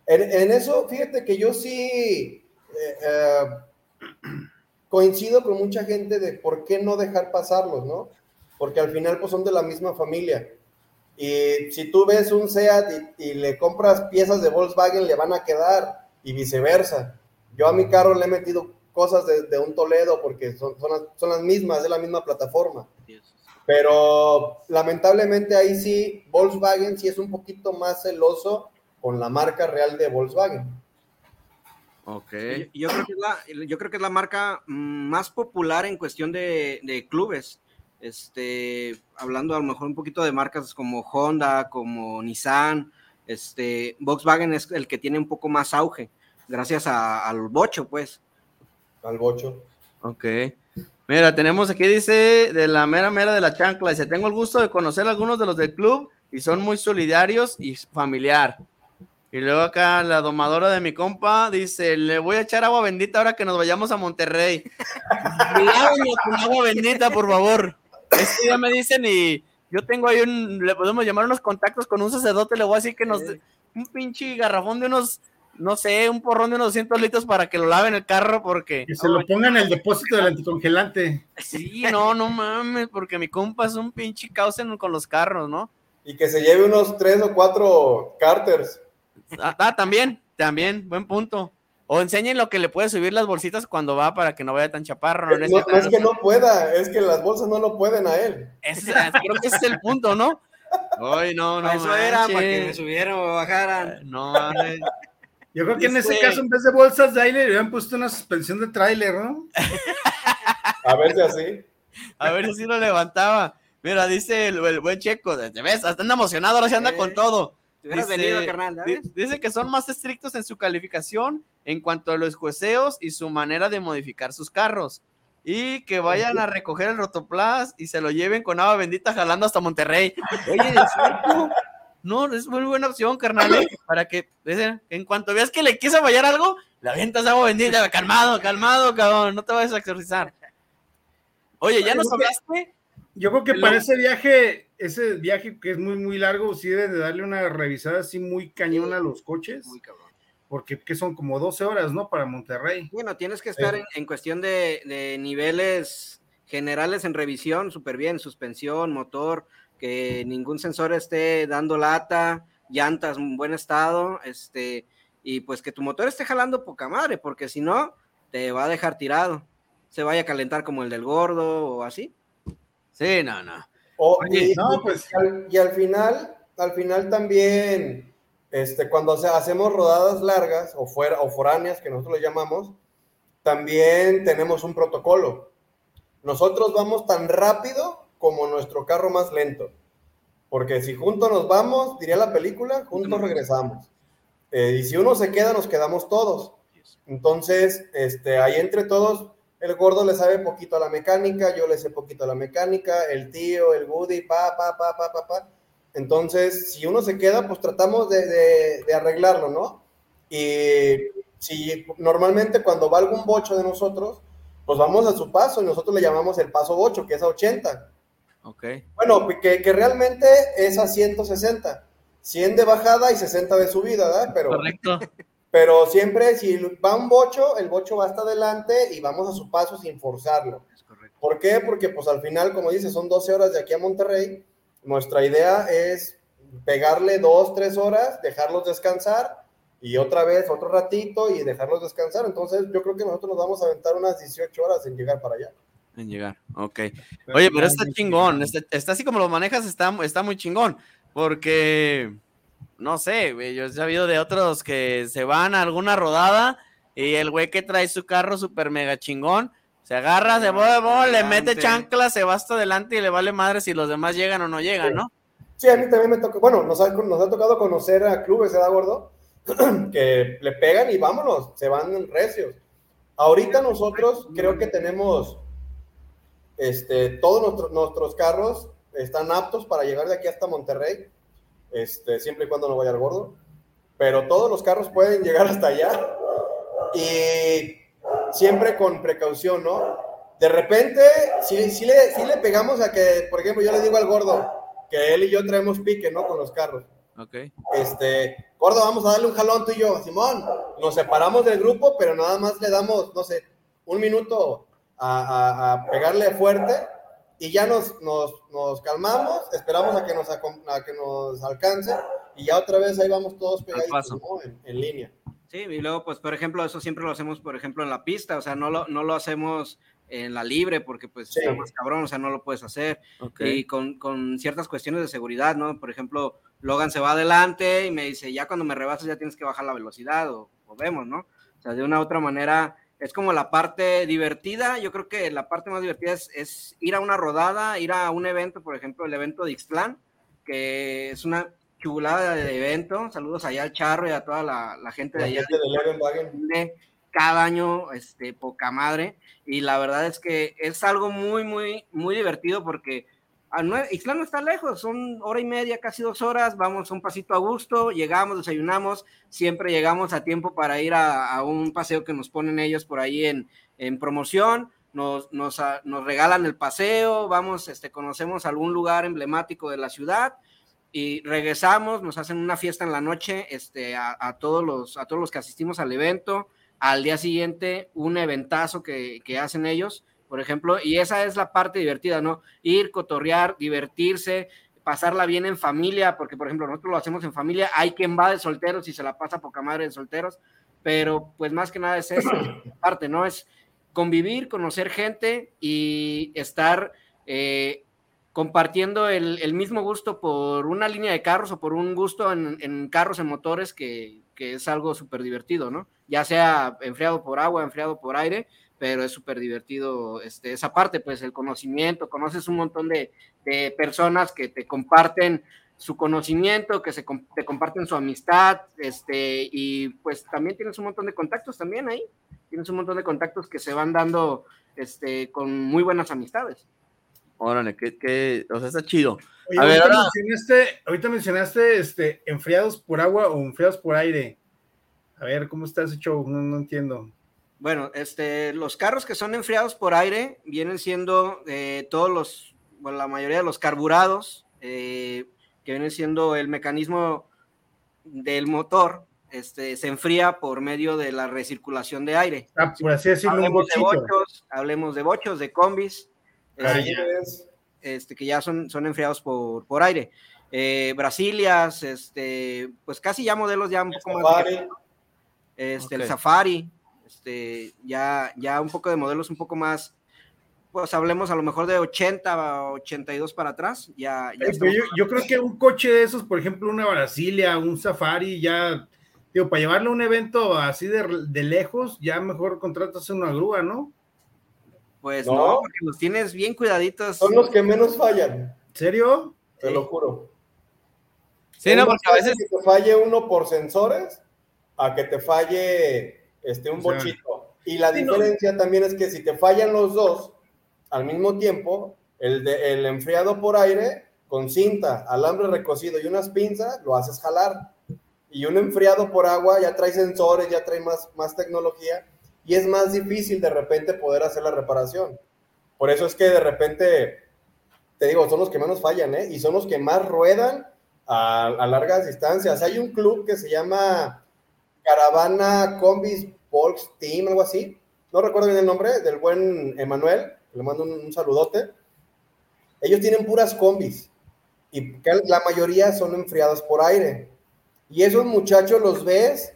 En, en eso, fíjate que yo sí eh, eh, coincido con mucha gente de por qué no dejar pasarlos, ¿no? Porque al final pues son de la misma familia. Y si tú ves un SEAT y, y le compras piezas de Volkswagen, le van a quedar y viceversa. Yo a mi carro le he metido cosas de, de un Toledo porque son, son, las, son las mismas, es la misma plataforma. Pero lamentablemente ahí sí, Volkswagen sí es un poquito más celoso con la marca real de Volkswagen. Ok. Yo, yo creo que es la, yo creo que es la marca mm, más popular en cuestión de, de clubes. Este, hablando a lo mejor un poquito de marcas como Honda, como Nissan, este, Volkswagen es el que tiene un poco más auge, gracias a- al bocho, pues. Al bocho. Ok. Mira, tenemos aquí, dice, de la mera mera de la chancla. Dice, tengo el gusto de conocer a algunos de los del club y son muy solidarios y familiar. Y luego acá la domadora de mi compa dice, le voy a echar agua bendita ahora que nos vayamos a Monterrey. Con agua bendita, por favor. Este día me dicen y yo tengo ahí un, le podemos llamar unos contactos con un sacerdote, le voy a decir que nos, un pinche garrafón de unos, no sé, un porrón de unos 200 litros para que lo laven el carro porque... Que se lo pongan en el depósito del anticongelante. Sí, no, no mames, porque mi compa es un pinche caos en- con los carros, ¿no? Y que se lleve unos tres o cuatro carters. Ah, ah, también, también, buen punto. O enseñen lo que le puede subir las bolsitas cuando va para que no vaya tan chaparro. No, ¿no? no es que no pueda, es que las bolsas no lo pueden a él. Creo que ese es el punto, ¿no? Ay, no, no. Para eso era, para que me subieran o me bajaran. No, mames. Yo creo que en ese caso, en vez de bolsas de aire, le hubieran puesto una suspensión de tráiler, ¿no? A ver si así. A ver si lo levantaba. Mira, dice el, el buen checo, ¿te ves? Hasta anda emocionado, ahora sí anda Eh, con todo. Te hubieras Dice- venido, carnal. Dice que son más estrictos en su calificación en cuanto a los jueceos y su manera de modificar sus carros. Y que vayan a recoger el rotoplas y se lo lleven con agua bendita jalando hasta Monterrey. Oye, ¿en serio? No, es muy buena opción, carnal, ¿eh? para que en cuanto veas que le quiso fallar algo, le avientas agua bendita, calmado, calmado, cabrón, no te vayas a exorcizar. Oye, ¿ya nos hablaste? Yo creo que para ese viaje, ese viaje que es muy, muy largo, sí deben de darle una revisada así muy cañona a los coches, Muy cabrón. porque que son como 12 horas, ¿no? Para Monterrey. Bueno, tienes que estar en, en cuestión de, de niveles generales en revisión, súper bien, suspensión, motor, que ningún sensor esté dando lata, llantas en buen estado, este, y pues que tu motor esté jalando poca madre, porque si no, te va a dejar tirado. Se vaya a calentar como el del gordo o así. Sí, no, no. O- Oye, y, no, pues- y al, y al final, al final también, este, cuando hace- hacemos rodadas largas o fuera o foráneas, que nosotros le llamamos, también tenemos un protocolo. Nosotros vamos tan rápido como nuestro carro más lento. Porque si juntos nos vamos, diría la película, juntos regresamos. Eh, y si uno se queda, nos quedamos todos. Entonces, este, ahí entre todos, el gordo le sabe poquito a la mecánica, yo le sé poquito a la mecánica, el tío, el Woody, pa, pa, pa, pa, pa, pa. Entonces, si uno se queda, pues tratamos de, de, de arreglarlo, ¿no? Y si normalmente cuando va algún bocho de nosotros, pues vamos a su paso y nosotros le llamamos el paso bocho, que es a 80. Ok. Bueno, que, que realmente es a 160. 100 de bajada y 60 de subida, ¿verdad? Pero, Correcto. Pero siempre si va un bocho, el bocho va hasta adelante y vamos a su paso sin forzarlo. Es correcto. ¿Por qué? Porque pues al final, como dice, son 12 horas de aquí a Monterrey. Nuestra idea es pegarle dos, tres horas, dejarlos descansar y otra vez otro ratito y dejarlos descansar. Entonces yo creo que nosotros nos vamos a aventar unas 18 horas en llegar para allá. En llegar, ok. Oye, pero está chingón, está, está así como lo manejas, está, está muy chingón, porque, no sé, güey, yo he sabido de otros que se van a alguna rodada y el güey que trae su carro súper mega chingón, se agarra, se mueve, le mete chancla, se va hasta adelante y le vale madre si los demás llegan o no llegan, ¿no? Sí, a mí también me toca, bueno, nos ha, nos ha tocado conocer a clubes, ¿verdad, gordo? que le pegan y vámonos, se van recios. Ahorita nosotros creo que tenemos, este, todos nuestros carros están aptos para llegar de aquí hasta Monterrey, este, siempre y cuando no vaya el gordo, pero todos los carros pueden llegar hasta allá y siempre con precaución, ¿no? De repente, si, si, le, si le pegamos a que, por ejemplo, yo le digo al gordo que él y yo traemos pique, ¿no? Con los carros Ok. este, gordo, vamos a darle un jalón tú y yo, Simón. Nos separamos del grupo, pero nada más le damos, no sé, un minuto a, a- a pegarle fuerte y ya nos, nos, nos calmamos, esperamos a que nos, a que nos alcance y ya otra vez ahí vamos todos pegaditos. ¿no? en, en línea. Sí, y luego, pues, por ejemplo, eso siempre lo hacemos, por ejemplo, en la pista, o sea, no lo, no lo hacemos en la libre porque, pues, Sí. está más cabrón, o sea, no lo puedes hacer. Ok. Y con, con ciertas cuestiones de seguridad, ¿no? Por ejemplo, Logan se va adelante y me dice, ya cuando me rebasas ya tienes que bajar la velocidad o, o vemos, ¿no? O sea, de una u otra manera, es como la parte divertida, yo creo que la parte más divertida es, es ir a una rodada, ir a un evento, por ejemplo, el evento de Ixtlán, que es una chulada de evento. Saludos allá al Charro y a toda la, la gente de La allá gente de cada año, este, poca madre. Y la verdad es que es algo muy, muy, muy divertido porque a nue- Ixtlán no está lejos, son hora y media, casi dos horas, vamos un pasito a gusto, llegamos, desayunamos, siempre llegamos a tiempo para ir a, un paseo que nos ponen ellos por ahí en, promoción. Nos, ah, nos regalan el paseo, vamos, este, conocemos algún lugar emblemático de la ciudad y regresamos, nos hacen una fiesta en la noche este, a, todos los, a todos los que asistimos al evento. Al día siguiente, un eventazo que hacen ellos, por ejemplo, y esa es la parte divertida, ¿no? Ir, cotorrear, divertirse, pasarla bien en familia, porque, por ejemplo, nosotros lo hacemos en familia. Hay quien va de solteros y se la pasa poca madre de solteros, pero pues más que nada es esa parte, ¿no? Es convivir, conocer gente y estar eh, compartiendo el, el, mismo gusto por una línea de carros o por un gusto en, en carros, en motores, que, que es algo súper divertido, ¿no? Ya sea enfriado por agua, enfriado por aire, pero es súper divertido este, esa parte, pues el conocimiento, conoces un montón de, de personas que te comparten su conocimiento, que se, te comparten su amistad, este, y pues también tienes un montón de contactos también ahí, tienes un montón de contactos que se van dando este, con muy buenas amistades. Órale, que, que, o sea, está chido. Oye, a ver, ahorita, mencionaste, ahorita mencionaste este, enfriados por agua o enfriados por aire. A ver, ¿cómo está ese show? No, no entiendo. Bueno, este, los carros que son enfriados por aire vienen siendo eh, todos los, bueno, la mayoría de los carburados, eh, que vienen siendo el mecanismo del motor, este, se enfría por medio de la recirculación de aire. Ah, por así decirlo, hablemos de bochos, hablemos de bochos, de combis, este, este, que ya son, son enfriados por, por aire. Eh, Brasilias, este, pues casi ya modelos ya un el poco safari. más. Este. El Safari, este, ya, ya un poco de modelos un poco más, pues hablemos a lo mejor de 80 a 82 para atrás. Ya, ya Eh, estamos yo, yo creo que un coche de esos, por ejemplo, una Brasilia, un Safari, ya, digo, para llevarle a un evento así de, de lejos, ya mejor contratas una grúa, ¿no? Pues No. no, porque los tienes bien cuidaditos. Son los que menos fallan, ¿En serio? te lo juro. Sí, no, porque a veces- que te falle uno por sensores a que te falle este, un O sea, bochito. Y la sí, no. diferencia también es que si te fallan los dos al mismo tiempo, el, de, el enfriado por aire con cinta, alambre recocido y unas pinzas, lo haces jalar. Y un enfriado por agua ya trae sensores, ya trae más, más tecnología y es más difícil de repente poder hacer la reparación. Por eso es que de repente, te digo, son los que menos fallan, ¿eh? Y son los que más ruedan a, a largas distancias. Hay un club que se llama Caravana Combis Volks Team, algo así. No recuerdo bien el nombre, del buen Emanuel. Le mando un, saludote. Ellos tienen puras combis y la mayoría son enfriadas por aire. Y esos muchachos los ves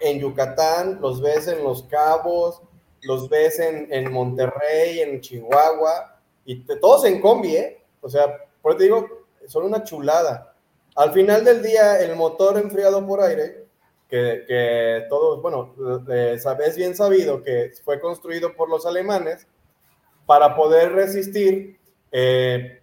en Yucatán, los ves en Los Cabos, los ves en, Monterrey, en Chihuahua, y te- todos en combi, ¿eh? O sea, por eso digo, son una chulada. Al final del día, el motor enfriado por aire, que, que todos, bueno, eh, sabes bien sabido que fue construido por los alemanes para poder resistir eh,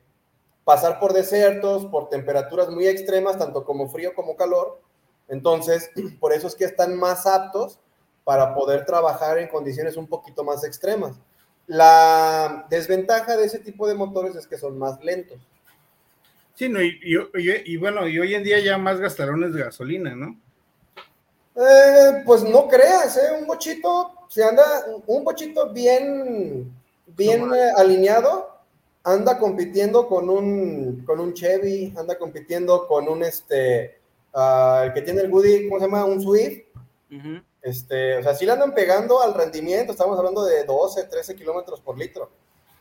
pasar por desiertos, por temperaturas muy extremas, tanto como frío como calor. Entonces, por eso es que están más aptos para poder trabajar en condiciones un poquito más extremas. La desventaja de ese tipo de motores es que son más lentos. Sí, no, y, y- y- y bueno, y hoy en día ya más gastarones de gasolina, ¿no? Eh, pues no creas, ¿eh? Un bochito, se anda, un bochito bien, bien eh, alineado, anda compitiendo con un, con un Chevy, anda compitiendo con un, este, ah, el que tiene el Woody, ¿cómo se llama? Un Swift. Este, o sea, sí le andan pegando al rendimiento, estamos hablando de 12, 13 kilómetros por litro,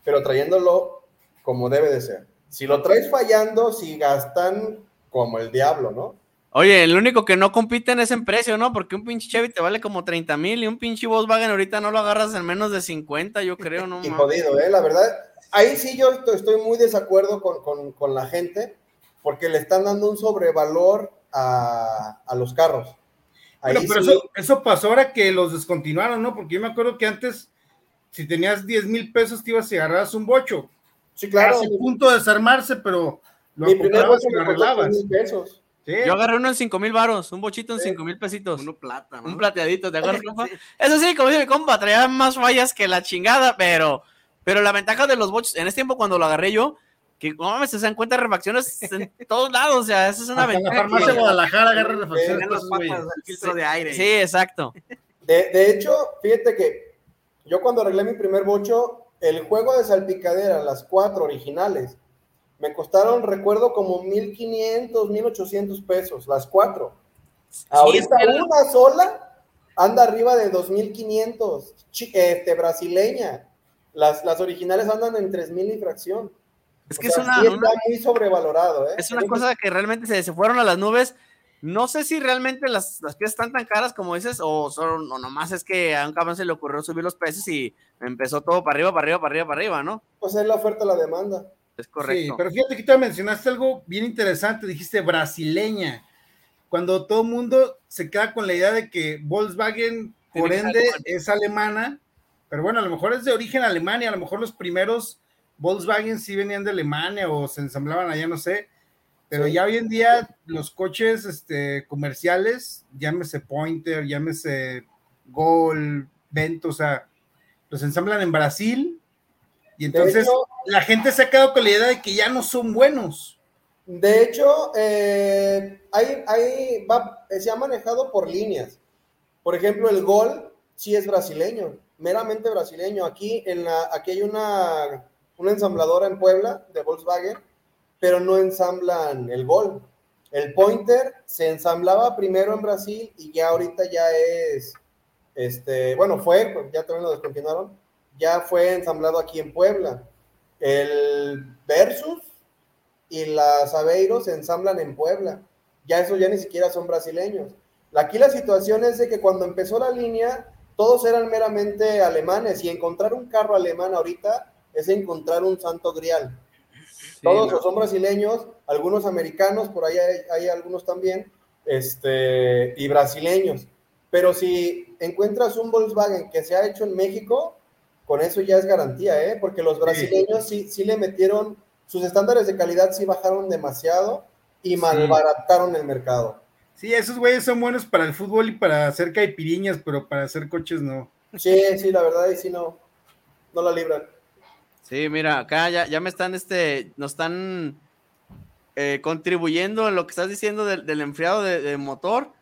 pero trayéndolo como debe de ser. Si lo traes fallando, si gastan como el diablo, ¿no? Oye, el único que no compiten es en precio, ¿no? Porque un pinche Chevy te vale como 30 mil y un pinche Volkswagen ahorita no lo agarras en menos de 50, yo creo, ¿no? y jodido, ¿eh? La verdad, ahí sí yo estoy, muy desacuerdo con, con- con la gente porque le están dando un sobrevalor a, a los carros. Ahí Bueno, pero sí, eso, eso pasó ahora que los descontinuaron, ¿no? Porque yo me acuerdo que antes, si tenías 10 mil pesos, te ibas y agarrabas un bocho. sí, claro. Hace punto de desarmarse, pero lo Mi primer lo me costó arreglabas. 100 mil pesos. Sí. Yo agarré uno en 5 mil varos, un bochito en 5 mil pesitos. Uno plata, ¿no? Un plateadito, ¿te acuerdas, compa? Sí. Eso sí, como dice mi compa, traía más fallas que la chingada, pero, pero la ventaja de los bochos, en ese tiempo cuando lo agarré yo, que no mames, se dan cuenta de refacciones en todos lados, o sea, esa es una Hasta en la ventaja. farmacia de Guadalajara agarra Sí, refacciones. Las patas filtro de aire. Sí, exacto. De, de hecho, fíjate que yo cuando arreglé mi primer bocho, el juego de salpicadera, las cuatro originales, me costaron, recuerdo, como 1500, 1800 pesos, las cuatro. Ahorita es que era- una sola anda arriba de 2500, chi- este, brasileña. Las, las originales andan en 3000 y fracción. Es O que es una, sí está muy sobrevalorado, ¿eh? es una cosa que realmente se, se fueron a las nubes. No sé si realmente las, las piezas están tan caras como dices, o, son, o nomás es que a un cabrón se le ocurrió subir los precios y empezó todo para arriba, para arriba, para arriba, para arriba, ¿no? Pues es la oferta la demanda. Es Sí, correcto. pero fíjate que te mencionaste algo bien interesante, dijiste brasileña. Cuando todo el mundo se queda con la idea de que Volkswagen, por ende, es alemana, pero bueno, a lo mejor es de origen Alemania, a lo mejor los primeros Volkswagen sí venían de Alemania o se ensamblaban allá, no sé, pero Sí. ya hoy en día los coches este, comerciales, llámese Pointer, llámese Gol, Vento, o sea, los ensamblan en Brasil y entonces hecho- la gente se ha quedado con la idea de que ya no son buenos. De hecho, eh, hay, hay- va- se ha manejado por líneas. Por ejemplo, el Gol sí es brasileño, meramente brasileño. Aquí, en la, aquí hay una, una ensambladora en Puebla de Volkswagen, pero no ensamblan el Gol. El Pointer se ensamblaba primero en Brasil y ya ahorita ya es, este, bueno, fue, ya también lo descontinuaron, ya fue ensamblado aquí en Puebla. El Versus y las Aveiro se ensamblan en Puebla. Ya esos ya ni siquiera son brasileños. Aquí la situación es de que cuando empezó la línea, todos eran meramente alemanes y encontrar un carro alemán ahorita es encontrar un santo grial. todos no. son brasileños, algunos americanos, por ahí hay, hay algunos también, este, y brasileños. Pero si encuentras un Volkswagen que se ha hecho en México, con eso ya es garantía, ¿eh? Porque los brasileños sí, sí le metieron, sus estándares de calidad sí bajaron demasiado y malbarataron el mercado. Sí, esos güeyes son buenos para el fútbol y para hacer caipiriñas, pero para hacer coches no. Sí, sí, la verdad, y sí no, no la libran. Sí, mira, acá ya, ya me están, este, nos están eh, contribuyendo en lo que estás diciendo del, del enfriado de, de motor.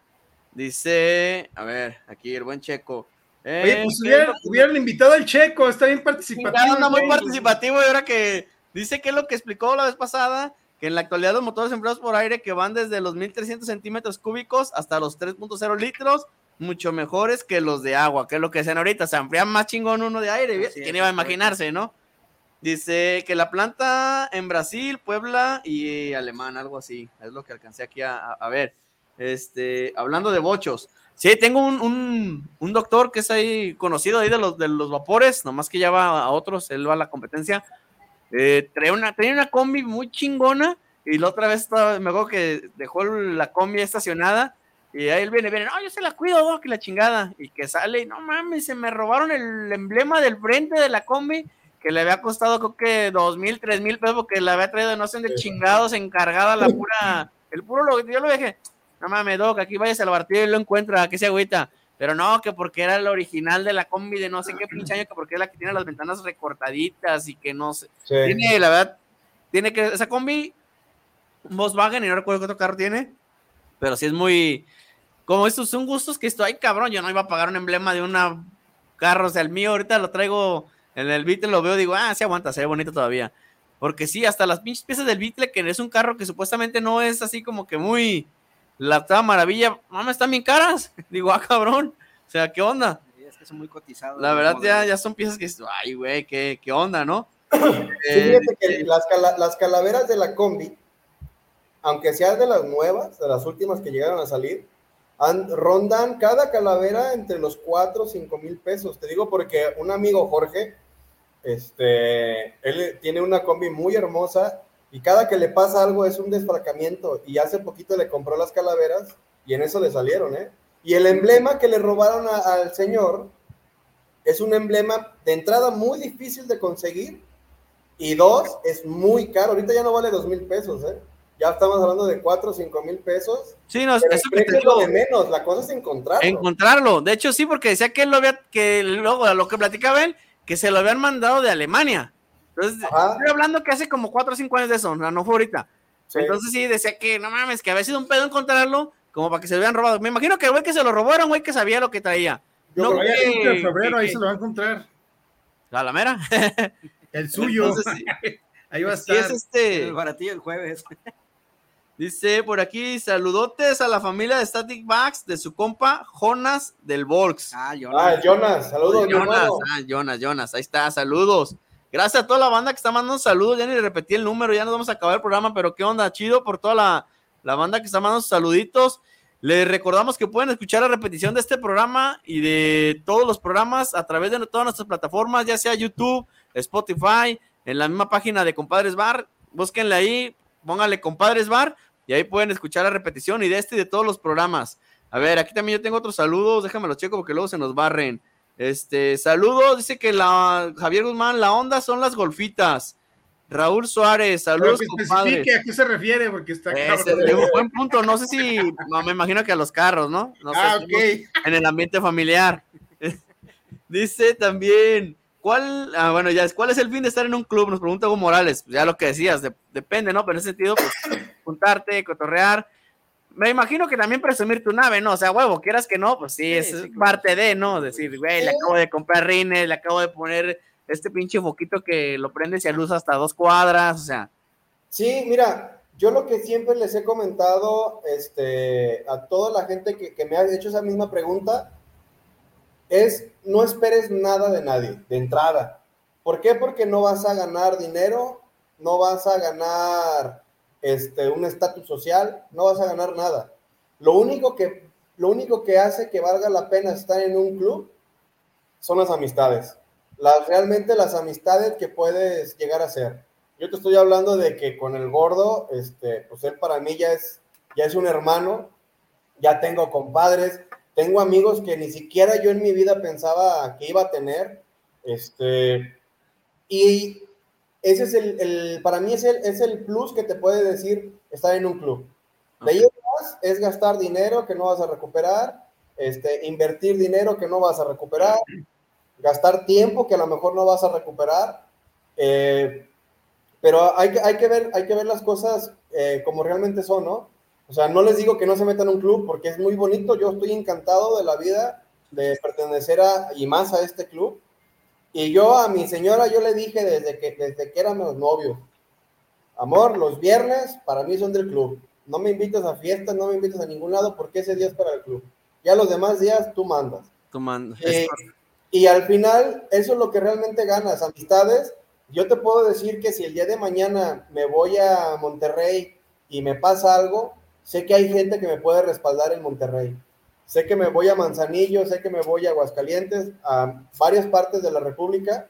Dice, a ver, aquí el buen Checo. Oye, pues ¿qué hubieran, invitado al Checo, está bien participativo. Chingado, anda muy participativo y ahora que dice que es lo que explicó la vez pasada, que en la actualidad los motores empleados por aire que van desde los 1300 centímetros cúbicos hasta los 3.0 litros, mucho mejores que los de agua, que es lo que decían ahorita, se enfrían más chingón uno de aire, ¿quién iba a imaginarse, no? Dice que la planta en Brasil, Puebla y Alemán, algo así, es lo que alcancé aquí a, a- a ver. Este, hablando de bochos, sí, tengo un, un- un doctor que es ahí conocido ahí de los, de los vapores, nomás que ya va a otros, él va a la competencia. Eh, trae una, trae una combi muy chingona y la otra vez estaba- me acuerdo que dejó la combi estacionada y ahí él viene, viene, no, yo se la cuido, Doc, y la chingada. Y que sale, y no mames, se me robaron el emblema del frente de la combi que le había costado creo que dos mil, tres mil pesos porque le había traído no sé de chingados encargada la pura, el puro. Yo lo dije, no mames, Doc, aquí vayas al partido y lo encuentra, que se agüita. Pero no, que porque era el original de la combi de no sé qué pinche año, que porque es la que tiene las ventanas recortaditas y que no sé. Sí. Tiene, la verdad, tiene que, esa combi, Volkswagen, y no recuerdo qué otro carro tiene, pero sí es muy, como estos son gustos que estoy, cabrón, yo no iba a pagar un emblema de una carro, o sea, el mío ahorita lo traigo en el Beetle, lo veo, digo, ah, sí aguanta, se ve bonito todavía. Porque sí, hasta las pinches piezas del Beetle, que es un carro que supuestamente no es así como que muy la octava maravilla, mames, están bien caras. Digo, ah, cabrón. O sea, ¿qué onda? Es que son muy cotizados. La verdad, ya, ya son piezas que, ay, güey, ¿qué, qué onda, ¿no? Sí, Eh, fíjate que las, cala- las calaveras de la combi, aunque sean de las nuevas, de las últimas que llegaron a salir, rondan cada calavera entre los 4 o 5 mil pesos. Te digo porque un amigo Jorge, este, él tiene una combi muy hermosa y cada que le pasa algo es un desfracamiento y hace poquito le compró las calaveras y en eso le salieron, ¿eh? Y el emblema que le robaron a- al señor es un emblema de entrada muy difícil de conseguir y dos, es muy caro. Ahorita ya no vale dos mil pesos, ¿eh? Ya estamos hablando de cuatro o cinco mil pesos. sí, no, eso que te es lo de menos. La cosa es encontrarlo. encontrarlo. De hecho, sí, porque decía que él lo había, que luego a lo que platicaba él, que se lo habían mandado de Alemania. Entonces, Ajá. estoy hablando que hace como 4 o 5 años de eso, no, fue ahorita. Sí. Entonces sí, decía que no mames, que había sido un pedo encontrarlo, como para que se lo hubieran robado. Me imagino que el güey que se lo robó era un güey que sabía lo que traía. Yo no creo Vaya, que- 5 de febrero, ahí que- se lo va a encontrar. A la mera. El suyo. Entonces, sí, ahí va a sí estar. es este. El baratillo el jueves. Dice por aquí, saludotes a la familia de Static Bags de su compa Jonas del Volks. Ah, yo Ah, Jonas, saludos, Jonas, ah, Jonas, Jonas, ahí está, saludos. Gracias a toda la banda que está mandando saludos, ya ni repetí el número, ya nos vamos a acabar el programa, pero qué onda, chido por toda la, la banda que está mandando saluditos. Les recordamos que pueden escuchar la repetición de este programa y de todos los programas a través de todas nuestras plataformas, ya sea YouTube, Spotify, en la misma página de Compadres Bar. Búsquenle ahí, pónganle Compadres Bar y ahí pueden escuchar la repetición y de este y de todos los programas. A ver, aquí también yo tengo otros saludos, déjame los checo porque luego se nos barren. Este, saludos, dice que la Javier Guzmán, la onda son las golfitas. Raúl Suárez, Pero saludos, que compadre. especifique a qué se refiere, porque está un buen punto, no sé si, no, me imagino que a los carros, ¿no? No sé, Ah, estamos ok. en el ambiente familiar. Dice también, ¿cuál, ah, bueno, ya es, ¿cuál es el fin de estar en un club? Nos pregunta Hugo Morales, ya lo que decías, de- depende, ¿no? Pero en ese sentido, pues, juntarte, cotorrear. Me imagino que también presumir tu nave, ¿no? O sea, huevo, quieras que no, pues sí, Sí, es sí, claro. parte de, ¿no? Decir, güey, le acabo de comprar rines, le acabo de poner este pinche foquito que lo prendes y a luz hasta dos cuadras, o sea, Sí, mira, yo lo que siempre les he comentado este, a toda la gente que, que me ha hecho esa misma pregunta es no esperes nada de nadie, de entrada. ¿Por qué? Porque no vas a ganar dinero, no vas a ganar este, un estatus social, no vas a ganar nada. Lo único, que, lo único que hace que valga la pena estar en un club son las amistades. Las, realmente las amistades que puedes llegar a ser. Yo te estoy hablando de que con el gordo, este, pues él para mí ya es, ya es un hermano, ya tengo compadres, tengo amigos que ni siquiera yo en mi vida pensaba que iba a tener, este, y ese es el, el- para mí es el, es el plus que te puede decir estar en un club. De ahí más es gastar dinero que no vas a recuperar, este, invertir dinero que no vas a recuperar, gastar tiempo que a lo mejor no vas a recuperar. eh, pero hay que, hay, que ver, hay que ver las cosas eh, como realmente son, ¿no? O sea, no les digo que no se metan en un club porque es muy bonito. Yo estoy encantado de la vida de pertenecer a, y más a este club. Y yo a mi señora, yo le dije desde que, desde que éramos novios, amor, los viernes para mí son del club. No me invitas a fiestas, no me invitas a ningún lado porque ese día es para el club. Ya los demás días tú mandas. Tú mandas. Eh, y al final, eso es lo que realmente ganas, amistades. Yo te puedo decir que si el día de mañana me voy a Monterrey y me pasa algo, sé que hay gente que me puede respaldar en Monterrey. Sé que me voy a Manzanillo, sé que me voy a Aguascalientes, a varias partes de la República,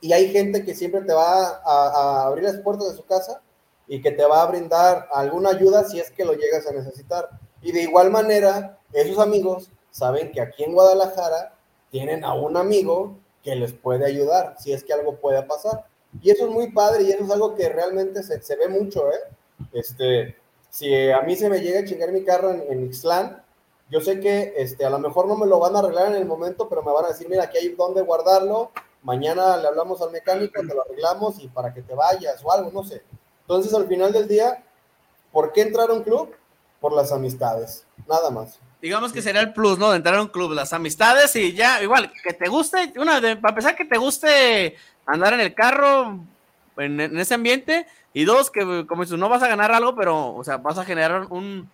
y hay gente que siempre te va a, a abrir las puertas de su casa y que te va a brindar alguna ayuda si es que lo llegas a necesitar. Y de igual manera, esos amigos saben que aquí en Guadalajara tienen a un amigo que les puede ayudar si es que algo pueda pasar. Y eso es muy padre y eso es algo que realmente se, se ve mucho, ¿eh? Este, si a mí se me llega a chingar mi carro en, en yo sé que este, a lo mejor no me lo van a arreglar en el momento, pero me van a decir, mira, aquí hay dónde guardarlo, mañana le hablamos al mecánico, te lo arreglamos y para que te vayas o algo, no sé. Entonces, al final del día, ¿por qué entrar a un club? Por las amistades, nada más. Digamos que sería el plus, ¿no? De entrar a un club, las amistades y ya, igual, que te guste, una, de, para empezar, que te guste andar en el carro, en, en ese ambiente, y dos, que como dices, no vas a ganar algo, pero, o sea, vas a generar un,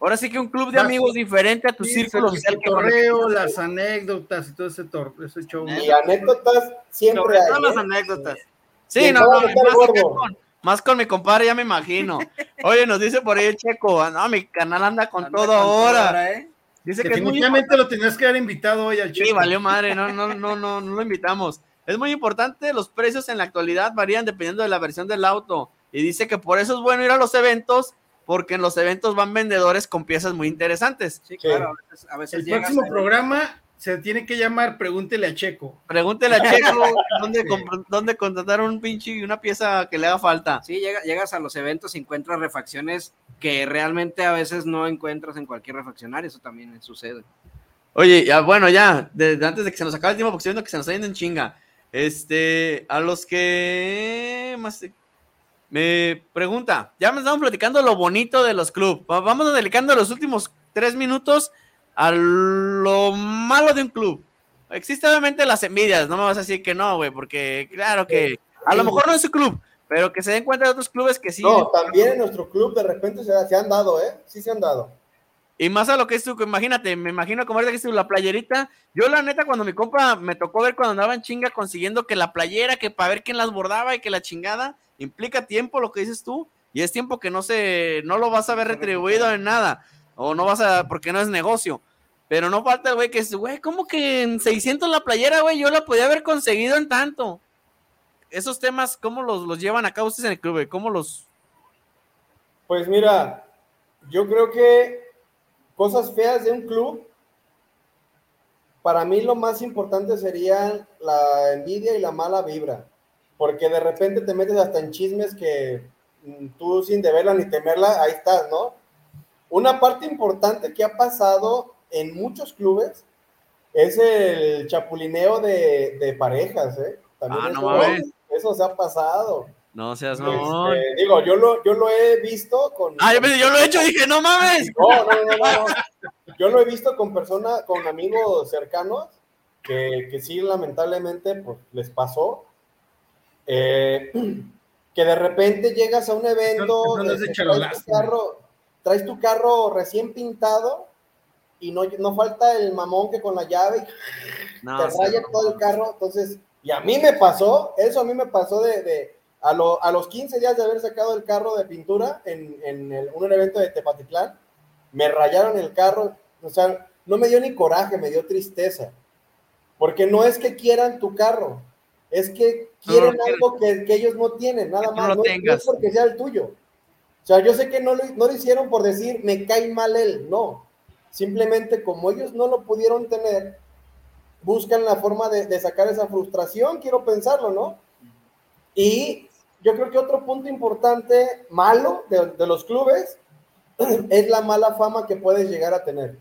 ahora sí que un club de amigos diferente a tu Sí, círculo el social. que cotorreo, conoces. las anécdotas y todo ese, tor ese show. Y anécdotas siempre Sobre hay. todo las ¿eh? anécdotas. Sí, no, no, más, con, más con mi compadre, ya me imagino. Oye, nos dice por ahí el checo, ah, no, mi canal anda con todo ahora. ¿eh? Dice que es muy Definitivamente lo tenías que haber invitado hoy al Sí, Checo. valió madre, no, no, no, no, no lo invitamos. Es muy importante, los precios en la actualidad varían dependiendo de la versión del auto. Y dice que por eso es bueno ir a los eventos, porque en los eventos van vendedores con piezas muy interesantes. Sí, claro. A veces, a veces El próximo a- programa se tiene que llamar Pregúntele a Checo. Pregúntele a Checo dónde, comp- dónde contratar un pinche una pieza que le haga falta. Sí, llega- llegas a los eventos y encuentras refacciones que realmente a veces no encuentras en cualquier refaccionario. Eso también sucede. Oye, ya, bueno, ya, desde antes de que se nos acabe el tiempo, porque estoy viendo que se nos está yendo en chinga. Este, a los que más me pregunta, ya me estamos platicando lo bonito de los clubes. Vamos dedicando los últimos tres minutos a lo malo de un club. Existe obviamente las envidias, no me vas a decir que no, güey, porque claro que a lo mejor no es su club, pero que se den cuenta de otros clubes que sí. No, también en nuestro club de repente se, se han dado, ¿eh? Sí se han dado. Y más a lo que es tú, que imagínate, me imagino como ahorita que es la playerita. Yo, la neta, cuando mi compa me tocó ver cuando andaba en chinga consiguiendo que la playera, que para ver quién las bordaba y que la chingada, implica tiempo, lo que dices tú, y es tiempo que no se, no lo vas a ver retribuido en nada, o no vas a, porque no es negocio. Pero no falta el güey que es, güey, ¿cómo que en 600 la playera, güey? Yo la podía haber conseguido en tanto. Esos temas, ¿cómo los, los llevan a cabo ustedes en el club, güey? ¿Cómo los...? Pues mira, yo creo que cosas feas de un club, para mí lo más importante serían la envidia y la mala vibra, porque de repente te metes hasta en chismes que mm, tú sin deberla ni temerla, ahí estás, ¿no? Una parte importante que ha pasado en muchos clubes es el chapulineo de, de parejas, ¿eh? También Ah, no eso, mames. eso se ha pasado. No seas no. Este, digo, yo lo, yo lo he visto con... Ah, yo, yo lo he hecho, dije, no mames. No, no, no, no, no. Yo lo he visto con personas, con amigos cercanos, que, que sí, lamentablemente, pues les pasó. Eh, que de repente llegas a un evento, no de este, traes, tu carro, traes tu carro recién pintado y no, no falta el mamón que con la llave No, te raya todo el carro. Entonces, y a mí me pasó, eso a mí me pasó de, de a, lo- a los 15 días de haber sacado el carro de pintura en, en el- un evento de Tepatitlán, me rayaron el carro, o sea, no me dio ni coraje, me dio tristeza. Porque no es que quieran tu carro, es que quieren no algo que, que ellos no tienen, nada más. no, no es porque sea el tuyo. O sea, yo sé que no lo, no lo hicieron por decir, me cae mal él, no. Simplemente como ellos no lo pudieron tener, buscan la forma de, de sacar esa frustración, quiero pensarlo, ¿no? Y yo creo que otro punto importante, malo de, de los clubes, es la mala fama que puedes llegar a tener.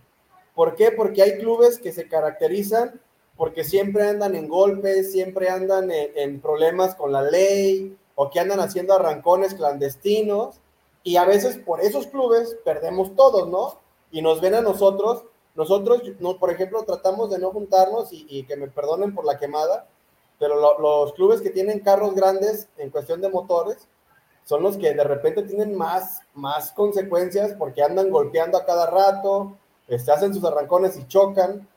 ¿Por qué? Porque hay clubes que se caracterizan porque siempre andan en golpes, siempre andan en, en problemas con la ley o que andan haciendo arrancones clandestinos y a veces por esos clubes perdemos todos, ¿no? Y nos ven a nosotros, nosotros, no, por ejemplo, tratamos de no juntarnos y, y que me perdonen por la quemada, pero lo- los clubes que tienen carros grandes en cuestión de motores son los que de repente tienen más, más consecuencias porque andan golpeando a cada rato, este, hacen sus arrancones y chocan,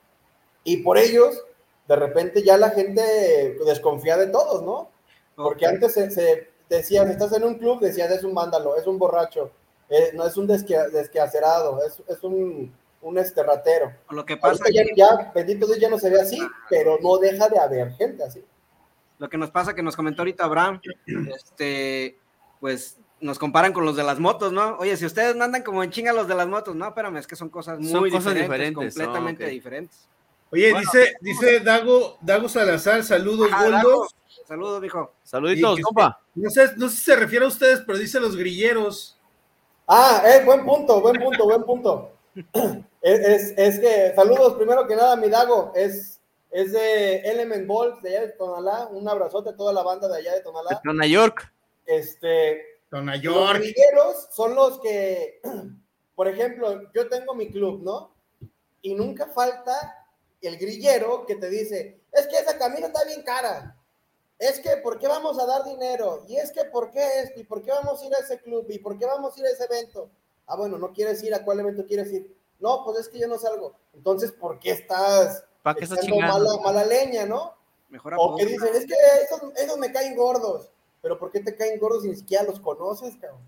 y por ellos, de repente ya la gente desconfía de todos, ¿no? Porque antes se, se decía, si estás en un club, decías, es un vándalo, es un borracho, eh, no es un desque- desquacerado, es, es un, un esterratero. Lo que pasa ya, aquí- ya, bendito Dios, ya no se ve así, pero no deja de haber gente así. lo que nos pasa que nos comentó ahorita Abraham, este, pues nos comparan con los de las motos, ¿no? Oye, si ustedes no andan como en chinga los de las motos, no, espérame, es que son cosas muy Son cosas diferentes, diferentes, completamente oh, diferentes. Oye, Bueno, dice, dice Dago, Dago Salazar, saludos, Saludos, mijo. Saluditos, que- compa. No sé, no sé si se refiere a ustedes, pero dice los grilleros. Ah, eh, buen punto, buen punto, buen punto. Es, es, es que, saludos primero que nada, mi Dago, es, es de Element Balls de allá de Tonalá, un abrazote a toda la banda de allá de Tonalá. Nueva York. Este, Nueva los York. grilleros son los que, por ejemplo, yo tengo mi club, ¿no? Y nunca falta el grillero que te dice, es que esa camisa está bien cara. Es que, ¿por qué vamos a dar dinero? Y es que, ¿por qué esto? ¿Y por qué vamos a ir a ese club? ¿Y por qué vamos a ir a ese evento? Ah, bueno, no quieres ir. ¿A cuál evento quieres ir? No, pues es que yo no salgo. Entonces, ¿por qué estás ¿Para qué estás mala, mala leña, no? Mejor O que dicen, es que esos, esos me caen gordos. Pero ¿por qué te caen gordos si ni siquiera los conoces, cabrón?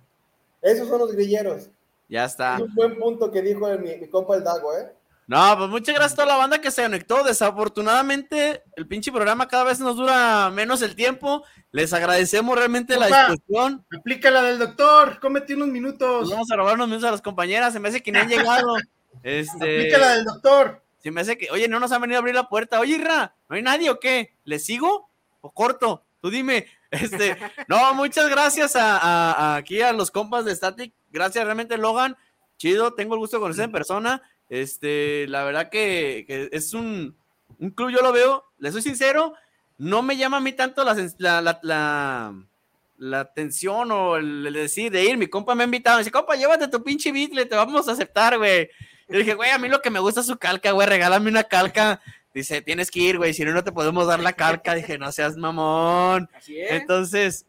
Esos son los grilleros. Ya está. Es un buen punto que dijo mi, mi compa el Dago, ¿eh? No, pues muchas gracias a toda la banda que se conectó. Desafortunadamente, el pinche programa cada vez nos dura menos el tiempo. Les agradecemos realmente la discusión. Aplica la del doctor, cómete unos minutos. Nos vamos a robar unos minutos a las compañeras. Se me hace que ni han llegado. Este, Aplica la del doctor. se me hace que, oye, no nos han venido a abrir la puerta. Oye, Ra, ¿no hay nadie o qué? ¿Le sigo o corto? Tú dime. Este, no, muchas gracias a, a- a aquí a los compas de Static. Gracias realmente, Logan. Chido, tengo el gusto de conocer en persona. Este, la verdad que, que es un, un club, yo lo veo, le soy sincero, no me llama a mí tanto la, la, la, atención o el, el decir de ir. Mi compa me ha invitado, me dice, compa, llévate tu pinche Beatle, te vamos a aceptar, güey. Yo dije, güey, a mí lo que me gusta es su calca, güey, regálame una calca. Dice, tienes que ir, güey, si no, no te podemos dar la calca. Dije, no seas mamón. Así es. Entonces,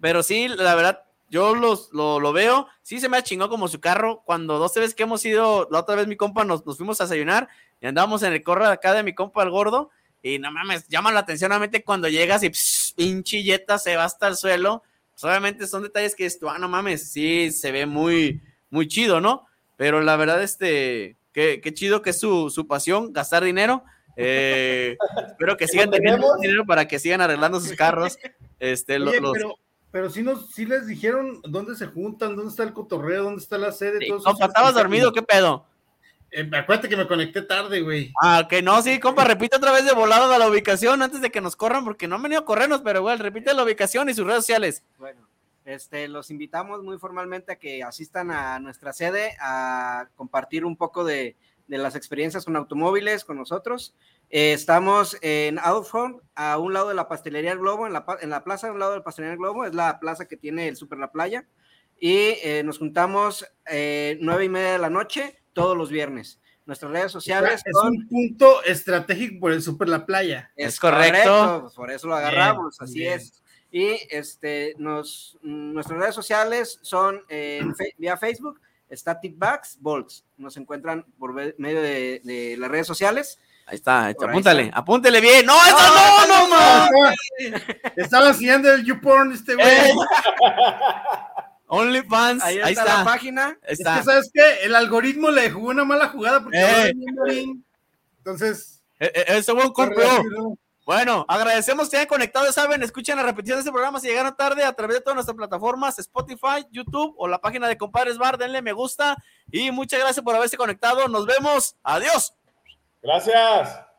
pero sí, la verdad, yo los, lo, lo veo. Sí se me ha chingado como su carro. Cuando dos veces que hemos ido, la otra vez mi compa nos, nos fuimos a desayunar y andábamos en el corre acá de mi compa el gordo. Y no mames, llama la atención obviamente cuando llegas y pss, yeta se va hasta el suelo. Pues, obviamente son detalles que esto, ah, no mames, sí se ve muy, muy chido, ¿no? Pero la verdad, este, qué, qué chido que es su, su pasión, gastar dinero. Eh, espero que sigan teniendo tenemos? dinero para que sigan arreglando sus carros. Este, Oye, los, pero, pero sí, nos, sí les dijeron dónde se juntan, dónde está el cotorreo, dónde está la sede. Sí, todo eso. compa, ¿estabas dormido? ¿Qué pedo? Eh, acuérdate que me conecté tarde, güey. Ah, ok, no, sí, compa, repite otra vez de volado de la ubicación antes de que nos corran, porque no han venido a corrernos, pero igual, repite la ubicación y sus redes sociales. Bueno, este, los invitamos muy formalmente a que asistan a nuestra sede a compartir un poco de, de las experiencias con automóviles con nosotros. Eh, estamos en Outfront, a un lado de la pastelería El Globo, en la, en la plaza, a un lado de la pastelería El Globo, es la plaza que tiene el Super La Playa. Y eh, nos juntamos eh, nueve y media de la noche todos los viernes. Nuestras redes sociales Es son- un punto estratégico por el Super La Playa. Es correcto. pues, por eso lo agarramos, Bien, así bien. es. Y este, nos, nuestras redes sociales son eh, vía Facebook, Static Backs Bolts. Nos encuentran por medio de, de las redes sociales. Ahí está, apúntale, está. apúntele bien. No, eso no, no, no. Estaba enseñando el YouPorn este güey. Eh, OnlyFans, Ahí ahí está, la página. Es que, ¿sabes qué? El algoritmo le jugó una mala jugada porque Eh. no. Entonces, Eh, eh, Ese correo. rápido. Bueno, agradecemos que hayan conectado, ya saben, escuchen la repetición de este programa si llegaron tarde a través de todas nuestras plataformas, Spotify, YouTube o la página de Compadres Bar, denle me gusta y muchas gracias por haberse conectado, nos vemos, adiós. Gracias.